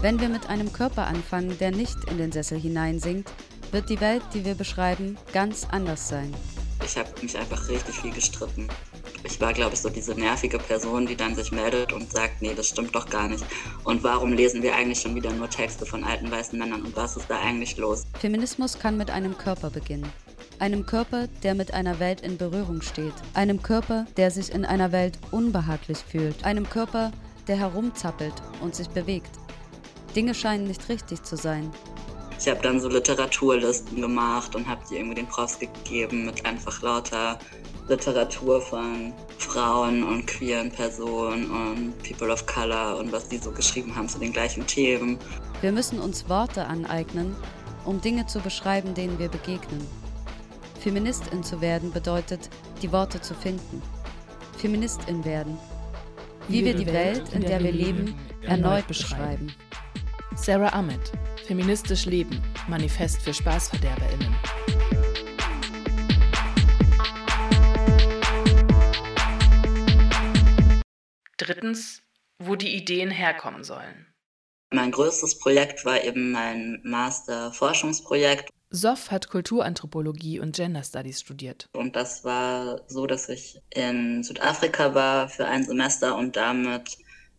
Wenn wir mit einem Körper anfangen, der nicht in den Sessel hineinsinkt, wird die Welt, die wir beschreiben, ganz anders sein. Ich habe mich einfach richtig viel gestritten. Ich war, glaube ich, so diese nervige Person, die dann sich meldet und sagt, nee, das stimmt doch gar nicht. Und warum lesen wir eigentlich schon wieder nur Texte von alten weißen Männern und was ist da eigentlich los? Feminismus kann mit einem Körper beginnen. Einem Körper, der mit einer Welt in Berührung steht. Einem Körper, der sich in einer Welt unbehaglich fühlt. Einem Körper, der herumzappelt und sich bewegt. Dinge scheinen nicht richtig zu sein. Ich habe dann so Literaturlisten gemacht und habe die irgendwie den Profs gegeben mit einfach lauter Literatur von Frauen und queeren Personen und People of Color und was die so geschrieben haben zu den gleichen Themen. Wir müssen uns Worte aneignen, um Dinge zu beschreiben, denen wir begegnen. Feministin zu werden bedeutet, die Worte zu finden. Feministin werden. Wie wir die Welt, in der wir leben, erneut beschreiben. Sarah Ahmed, Feministisch Leben, Manifest für SpaßverderberInnen. Drittens, wo die Ideen herkommen sollen. Mein größtes Projekt war eben mein Master-Forschungsprojekt. Sof hat Kulturanthropologie und Gender Studies studiert. Und das war so, dass ich in Südafrika war für ein Semester und damit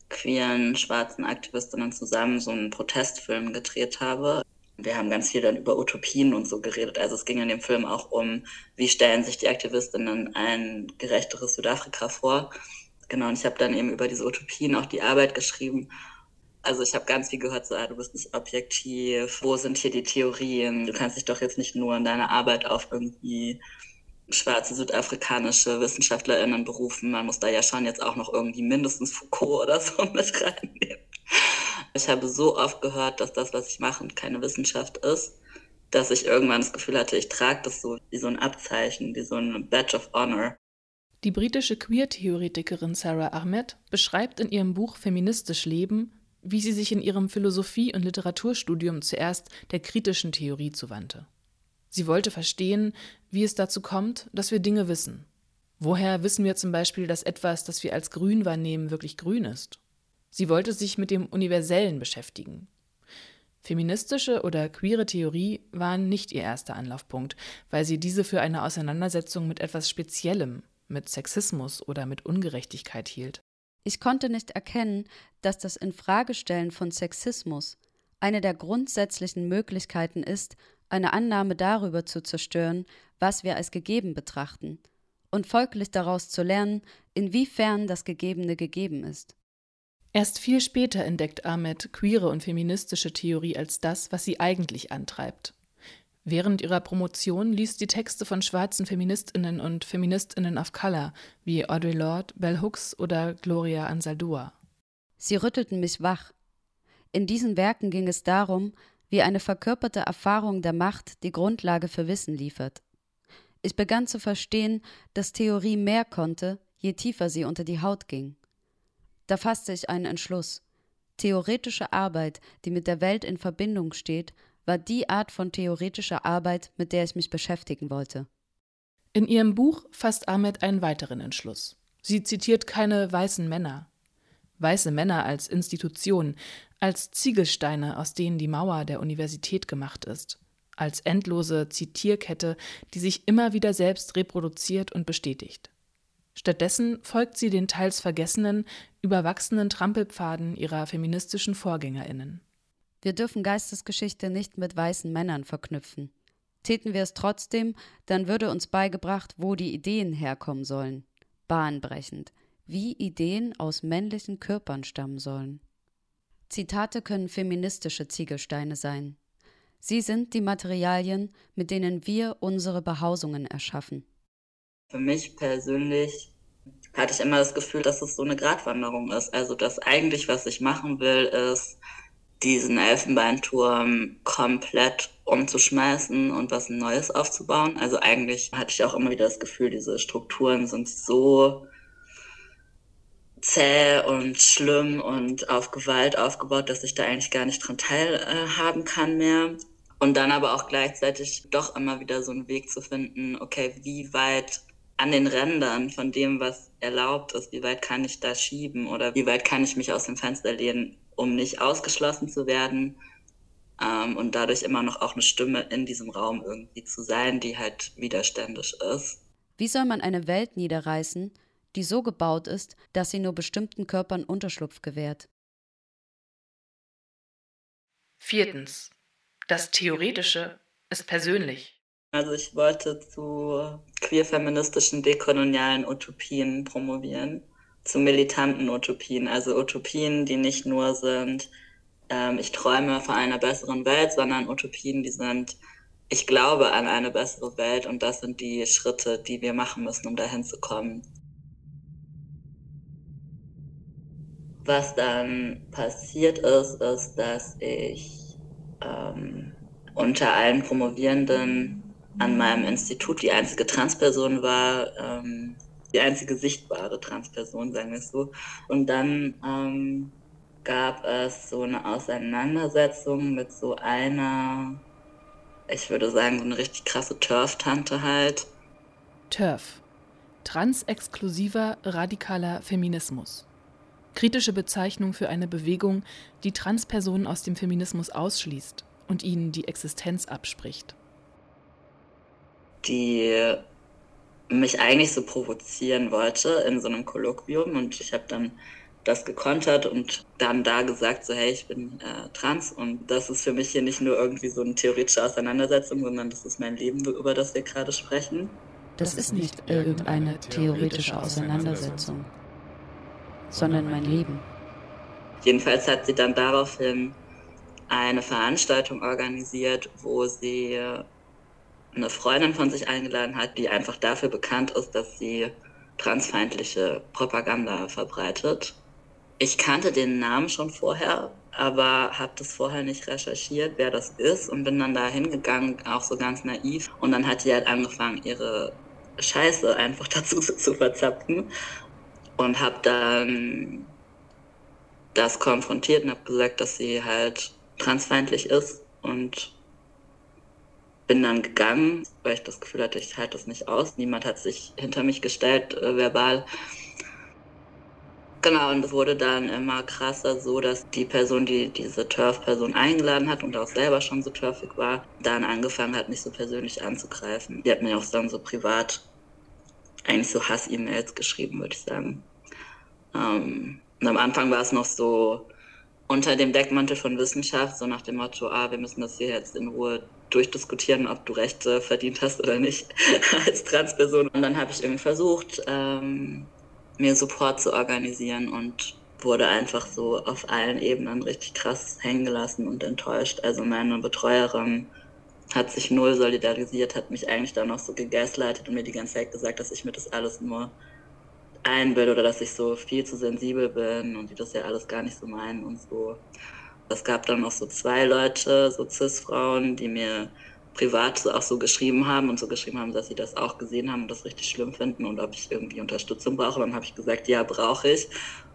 queeren schwarzen Aktivistinnen zusammen so einen Protestfilm gedreht habe. Wir haben ganz viel dann über Utopien und so geredet. Also es ging in dem Film auch um, wie stellen sich die Aktivistinnen ein gerechteres Südafrika vor. Genau, und ich habe dann eben über diese Utopien auch die Arbeit geschrieben. Also ich habe ganz viel gehört, so, ah, du bist nicht objektiv, wo sind hier die Theorien? Du kannst dich doch jetzt nicht nur in deiner Arbeit auf irgendwie schwarze südafrikanische WissenschaftlerInnen berufen. Man muss da ja schon jetzt auch noch irgendwie mindestens Foucault oder so (laughs) mit reinnehmen. Ich habe so oft gehört, dass das, was ich mache, keine Wissenschaft ist, dass ich irgendwann das Gefühl hatte, ich trage das so wie so ein Abzeichen, wie so ein Badge of Honor. Die britische Queer-Theoretikerin Sarah Ahmed beschreibt in ihrem Buch Feministisch Leben, wie sie sich in ihrem Philosophie- und Literaturstudium zuerst der kritischen Theorie zuwandte. Sie wollte verstehen, wie es dazu kommt, dass wir Dinge wissen. Woher wissen wir zum Beispiel, dass etwas, das wir als grün wahrnehmen, wirklich grün ist? Sie wollte sich mit dem Universellen beschäftigen. Feministische oder queere Theorie waren nicht ihr erster Anlaufpunkt, weil sie diese für eine Auseinandersetzung mit etwas Speziellem, mit Sexismus oder mit Ungerechtigkeit hielt. Ich konnte nicht erkennen, dass das Infragestellen von Sexismus eine der grundsätzlichen Möglichkeiten ist, eine Annahme darüber zu zerstören, was wir als gegeben betrachten, und folglich daraus zu lernen, inwiefern das Gegebene gegeben ist. Erst viel später entdeckt Ahmed queere und feministische Theorie als das, was sie eigentlich antreibt. Während ihrer Promotion liest sie Texte von schwarzen Feministinnen und Feministinnen of Color wie Audre Lorde, Bell Hooks oder Gloria Anzaldúa. Sie rüttelten mich wach. In diesen Werken ging es darum, wie eine verkörperte Erfahrung der Macht die Grundlage für Wissen liefert. Ich begann zu verstehen, dass Theorie mehr konnte, je tiefer sie unter die Haut ging. Da fasste ich einen Entschluss. Theoretische Arbeit, die mit der Welt in Verbindung steht, war die Art von theoretischer Arbeit, mit der ich mich beschäftigen wollte. In ihrem Buch fasst Ahmed einen weiteren Entschluss. Sie zitiert keine weißen Männer. Weiße Männer als Institution, als Ziegelsteine, aus denen die Mauer der Universität gemacht ist, als endlose Zitierkette, die sich immer wieder selbst reproduziert und bestätigt. Stattdessen folgt sie den teils vergessenen, überwachsenen Trampelpfaden ihrer feministischen Vorgängerinnen. Wir dürfen Geistesgeschichte nicht mit weißen Männern verknüpfen. Täten wir es trotzdem, dann würde uns beigebracht, wo die Ideen herkommen sollen. Bahnbrechend, wie Ideen aus männlichen Körpern stammen sollen. Zitate können feministische Ziegelsteine sein. Sie sind die Materialien, mit denen wir unsere Behausungen erschaffen. Für mich persönlich hatte ich immer das Gefühl, dass es so eine Gratwanderung ist. Also, dass eigentlich, was ich machen will, ist, diesen Elfenbeinturm komplett umzuschmeißen und was Neues aufzubauen. Also eigentlich hatte ich auch immer wieder das Gefühl, diese Strukturen sind so zäh und schlimm und auf Gewalt aufgebaut, dass ich da eigentlich gar nicht dran teilhaben kann mehr. Und dann aber auch gleichzeitig doch immer wieder so einen Weg zu finden, okay, wie weit an den Rändern von dem, was erlaubt ist, wie weit kann ich da schieben oder wie weit kann ich mich aus dem Fenster lehnen, um nicht ausgeschlossen zu werden ähm, und dadurch immer noch auch eine Stimme in diesem Raum irgendwie zu sein, die halt widerständig ist. Wie soll man eine Welt niederreißen, die so gebaut ist, dass sie nur bestimmten Körpern Unterschlupf gewährt? Viertens. Das Theoretische ist persönlich. Also ich wollte zu queer-feministischen dekolonialen Utopien promovieren zu militanten Utopien, also Utopien, die nicht nur sind, ähm, ich träume von einer besseren Welt, sondern Utopien, die sind, ich glaube an eine bessere Welt und das sind die Schritte, die wir machen müssen, um dahin zu kommen. Was dann passiert ist, ist, dass ich ähm, unter allen Promovierenden an meinem Institut die einzige Transperson war, ähm, die einzige sichtbare Transperson, sagen wir es so. Und dann ähm, gab es so eine Auseinandersetzung mit so einer, ich würde sagen, so eine richtig krasse Turf-Tante halt. Turf. Transexklusiver radikaler Feminismus. Kritische Bezeichnung für eine Bewegung, die Transpersonen aus dem Feminismus ausschließt und ihnen die Existenz abspricht. Die mich eigentlich so provozieren wollte in so einem Kolloquium und ich habe dann das gekontert und dann da gesagt, so hey, ich bin äh, trans und das ist für mich hier nicht nur irgendwie so eine theoretische Auseinandersetzung, sondern das ist mein Leben, über das wir gerade sprechen. Das ist nicht irgendeine theoretische Auseinandersetzung, sondern mein Leben. Jedenfalls hat sie dann daraufhin eine Veranstaltung organisiert, wo sie eine Freundin von sich eingeladen hat, die einfach dafür bekannt ist, dass sie transfeindliche Propaganda verbreitet. Ich kannte den Namen schon vorher, aber habe das vorher nicht recherchiert, wer das ist und bin dann da hingegangen, auch so ganz naiv. Und dann hat die halt angefangen, ihre Scheiße einfach (laughs) dazu zu verzapfen und habe dann das konfrontiert und habe gesagt, dass sie halt transfeindlich ist und bin dann gegangen, weil ich das Gefühl hatte, ich halte das nicht aus. Niemand hat sich hinter mich gestellt, äh, verbal. Genau, und es wurde dann immer krasser so, dass die Person, die diese Turf-Person eingeladen hat und auch selber schon so turfig war, dann angefangen hat, mich so persönlich anzugreifen. Die hat mir auch dann so privat eigentlich so Hass-E-Mails geschrieben, würde ich sagen. Ähm, und am Anfang war es noch so unter dem Deckmantel von Wissenschaft, so nach dem Motto, ah, wir müssen das hier jetzt in Ruhe durchdiskutieren, ob du Rechte verdient hast oder nicht (laughs) als Transperson. Und dann habe ich irgendwie versucht, ähm, mir Support zu organisieren und wurde einfach so auf allen Ebenen richtig krass hängen gelassen und enttäuscht. Also meine Betreuerin hat sich null solidarisiert, hat mich eigentlich dann noch so gegaslightet und mir die ganze Zeit gesagt, dass ich mir das alles nur einbilde oder dass ich so viel zu sensibel bin und die das ja alles gar nicht so meinen und so. Es gab dann noch so zwei Leute, so Cis-Frauen, die mir privat auch so geschrieben haben und so geschrieben haben, dass sie das auch gesehen haben und das richtig schlimm finden und ob ich irgendwie Unterstützung brauche. Dann habe ich gesagt, ja, brauche ich.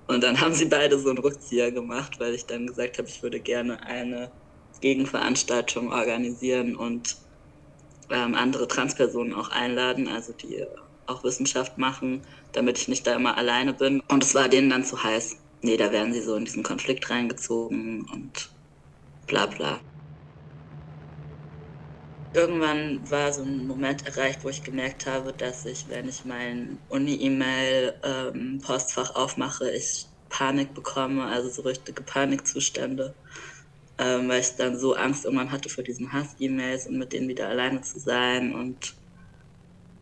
Und dann haben sie beide so einen Rückzieher gemacht, weil ich dann gesagt habe, ich würde gerne eine Gegenveranstaltung organisieren und ähm, andere Transpersonen auch einladen, also die auch Wissenschaft machen, damit ich nicht da immer alleine bin. Und es war denen dann zu heiß. Nee, da werden sie so in diesen Konflikt reingezogen und bla bla. Irgendwann war so ein Moment erreicht, wo ich gemerkt habe, dass ich, wenn ich mein Uni-E-Mail-Postfach ähm, aufmache, ich Panik bekomme, also so richtige Panikzustände, ähm, weil ich dann so Angst irgendwann hatte vor diesen Hass-E-Mails und mit denen wieder alleine zu sein. Und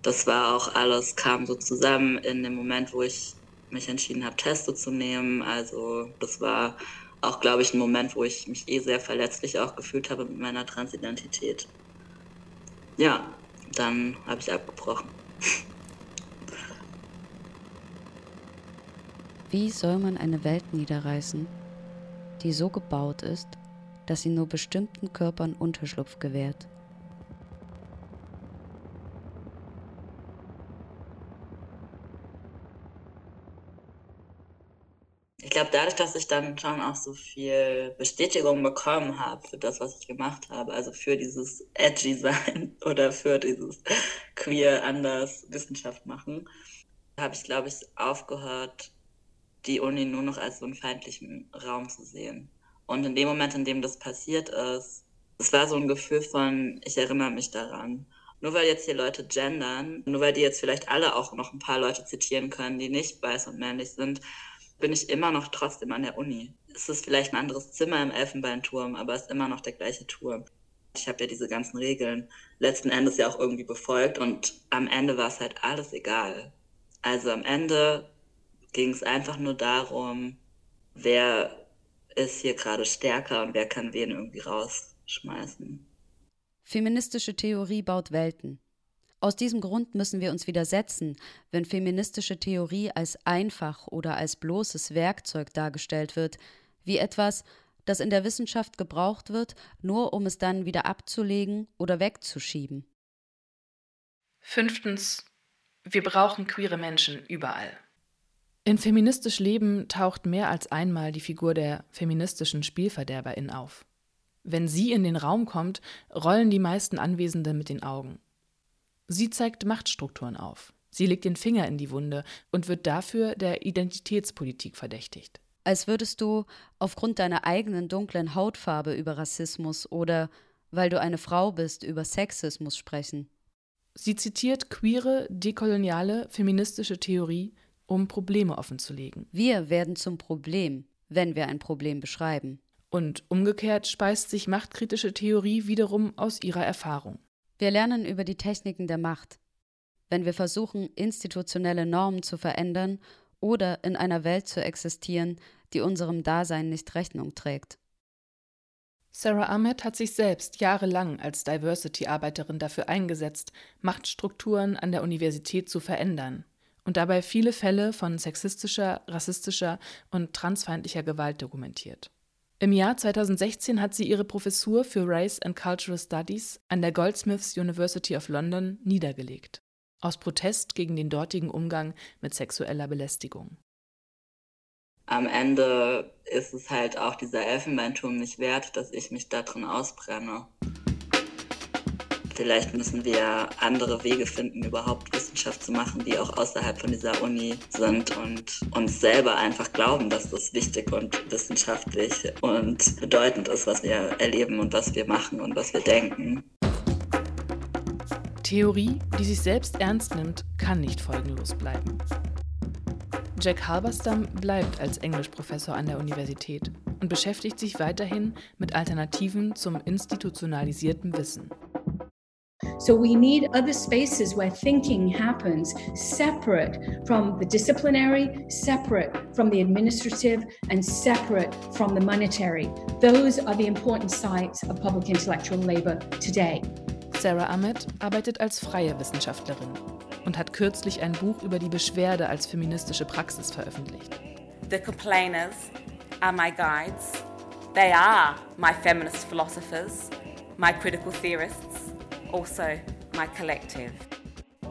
das war auch alles, kam so zusammen in dem Moment, wo ich mich entschieden habe, Teste zu nehmen. Also das war auch, glaube ich, ein Moment, wo ich mich eh sehr verletzlich auch gefühlt habe mit meiner Transidentität ja, dann habe ich abgebrochen. Wie soll man eine Welt niederreißen, die so gebaut ist, dass sie nur bestimmten Körpern Unterschlupf gewährt? Glaube, dadurch, dass ich dann schon auch so viel Bestätigung bekommen habe für das, was ich gemacht habe, also für dieses edgy sein (laughs) oder für dieses queer anders Wissenschaft machen, habe ich, glaube ich, aufgehört, die Uni nur noch als so einen feindlichen Raum zu sehen. Und in dem Moment, in dem das passiert ist, es war so ein Gefühl von, ich erinnere mich daran. Nur weil jetzt hier Leute gendern, nur weil die jetzt vielleicht alle auch noch ein paar Leute zitieren können, die nicht weiß und männlich sind, bin ich immer noch trotzdem an der Uni. Es ist vielleicht ein anderes Zimmer im Elfenbeinturm, aber es ist immer noch der gleiche Turm. Ich habe ja diese ganzen Regeln letzten Endes ja auch irgendwie befolgt und am Ende war es halt alles egal. Also am Ende ging es einfach nur darum, wer ist hier gerade stärker und wer kann wen irgendwie rausschmeißen. Feministische Theorie baut Welten. Aus diesem Grund müssen wir uns widersetzen, wenn feministische Theorie als einfach oder als bloßes Werkzeug dargestellt wird, wie etwas, das in der Wissenschaft gebraucht wird, nur um es dann wieder abzulegen oder wegzuschieben. Fünftens. Wir brauchen queere Menschen überall. In Feministisch Leben taucht mehr als einmal die Figur der feministischen Spielverderberin auf. Wenn sie in den Raum kommt, rollen die meisten Anwesenden mit den Augen. Sie zeigt Machtstrukturen auf. Sie legt den Finger in die Wunde und wird dafür der Identitätspolitik verdächtigt. Als würdest du aufgrund deiner eigenen dunklen Hautfarbe über Rassismus oder weil du eine Frau bist über Sexismus sprechen. Sie zitiert queere, dekoloniale, feministische Theorie, um Probleme offenzulegen. Wir werden zum Problem, wenn wir ein Problem beschreiben. Und umgekehrt speist sich machtkritische Theorie wiederum aus ihrer Erfahrung. Wir lernen über die Techniken der Macht. Wenn wir versuchen, institutionelle Normen zu verändern oder in einer Welt zu existieren, die unserem Dasein nicht Rechnung trägt. Sarah Ahmed hat sich selbst jahrelang als Diversity-Arbeiterin dafür eingesetzt, Machtstrukturen an der Universität zu verändern und dabei viele Fälle von sexistischer, rassistischer und transfeindlicher Gewalt dokumentiert. Im Jahr 2016 hat sie ihre Professur für Race and Cultural Studies an der Goldsmiths University of London niedergelegt, aus Protest gegen den dortigen Umgang mit sexueller Belästigung. Am Ende ist es halt auch dieser Elfenbeinturm nicht wert, dass ich mich da drin ausbrenne. Vielleicht müssen wir andere Wege finden, überhaupt Wissenschaft zu machen, die auch außerhalb von dieser Uni sind und uns selber einfach glauben, dass das wichtig und wissenschaftlich und bedeutend ist, was wir erleben und was wir machen und was wir denken. Theorie, die sich selbst ernst nimmt, kann nicht folgenlos bleiben. Jack Halberstam bleibt als Englischprofessor an der Universität und beschäftigt sich weiterhin mit Alternativen zum institutionalisierten Wissen. So we need other spaces where thinking happens separate from the disciplinary, separate from the administrative, and separate from the monetary. Those are the important sites of public intellectual labor today. Sarah Ahmed arbeitet als freie Wissenschaftlerin und hat kürzlich ein Buch über die Beschwerde als feministische Praxis veröffentlicht. The complainers are my guides. They are my feminist philosophers, my critical theorists, also my collective.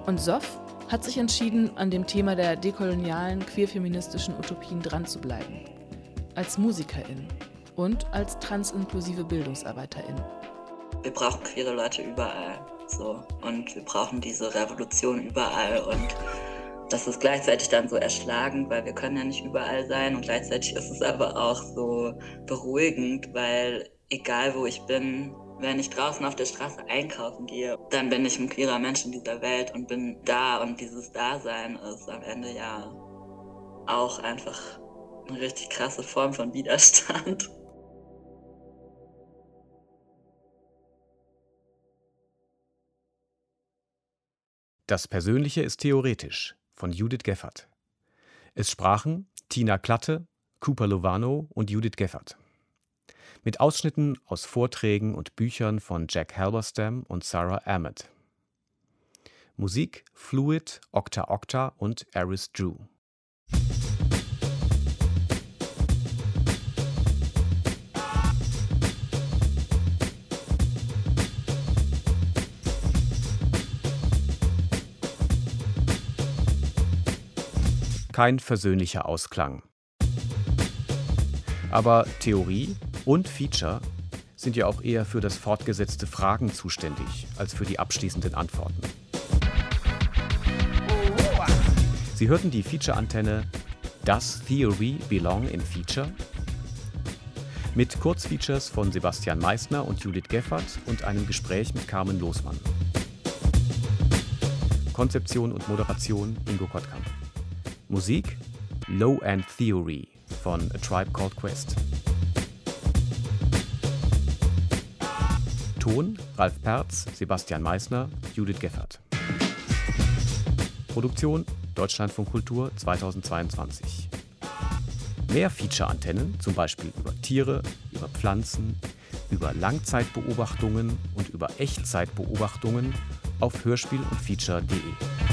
Und Sof hat sich entschieden, an dem Thema der dekolonialen queerfeministischen Utopien dran zu bleiben. Als Musikerin und als transinklusive Bildungsarbeiterin. Wir brauchen queere Leute überall. So. Und wir brauchen diese Revolution überall. Und das ist gleichzeitig dann so erschlagend, weil wir können ja nicht überall sein. Und gleichzeitig ist es aber auch so beruhigend, weil egal wo ich bin, wenn ich draußen auf der Straße einkaufen gehe, dann bin ich ein queerer Mensch in dieser Welt und bin da. Und dieses Dasein ist am Ende ja auch einfach eine richtig krasse Form von Widerstand. (laughs) Das Persönliche ist theoretisch von Judith Geffert. Es sprachen Tina Klatte, Cooper Lovano und Judith Geffert. Mit Ausschnitten aus Vorträgen und Büchern von Jack Halberstam und Sarah Ahmed. Musik Fluid, Octa Octa und Aris Drew. kein versöhnlicher Ausklang. Aber Theorie und Feature sind ja auch eher für das fortgesetzte Fragen zuständig als für die abschließenden Antworten. Sie hörten die Feature-Antenne Does Theory Belong in Feature? Mit Kurzfeatures von Sebastian Meissner und Judith Geffert und einem Gespräch mit Carmen Losmann. Konzeption und Moderation Ingo Kottkamp. Musik Low End Theory von A Tribe Called Quest. Ton Ralf Perz, Sebastian Meissner, Judith Geffert. Produktion Deutschlandfunk Kultur 2022. Mehr Feature-Antennen, zum Beispiel über Tiere, über Pflanzen, über Langzeitbeobachtungen und über Echtzeitbeobachtungen auf hörspiel und feature.de.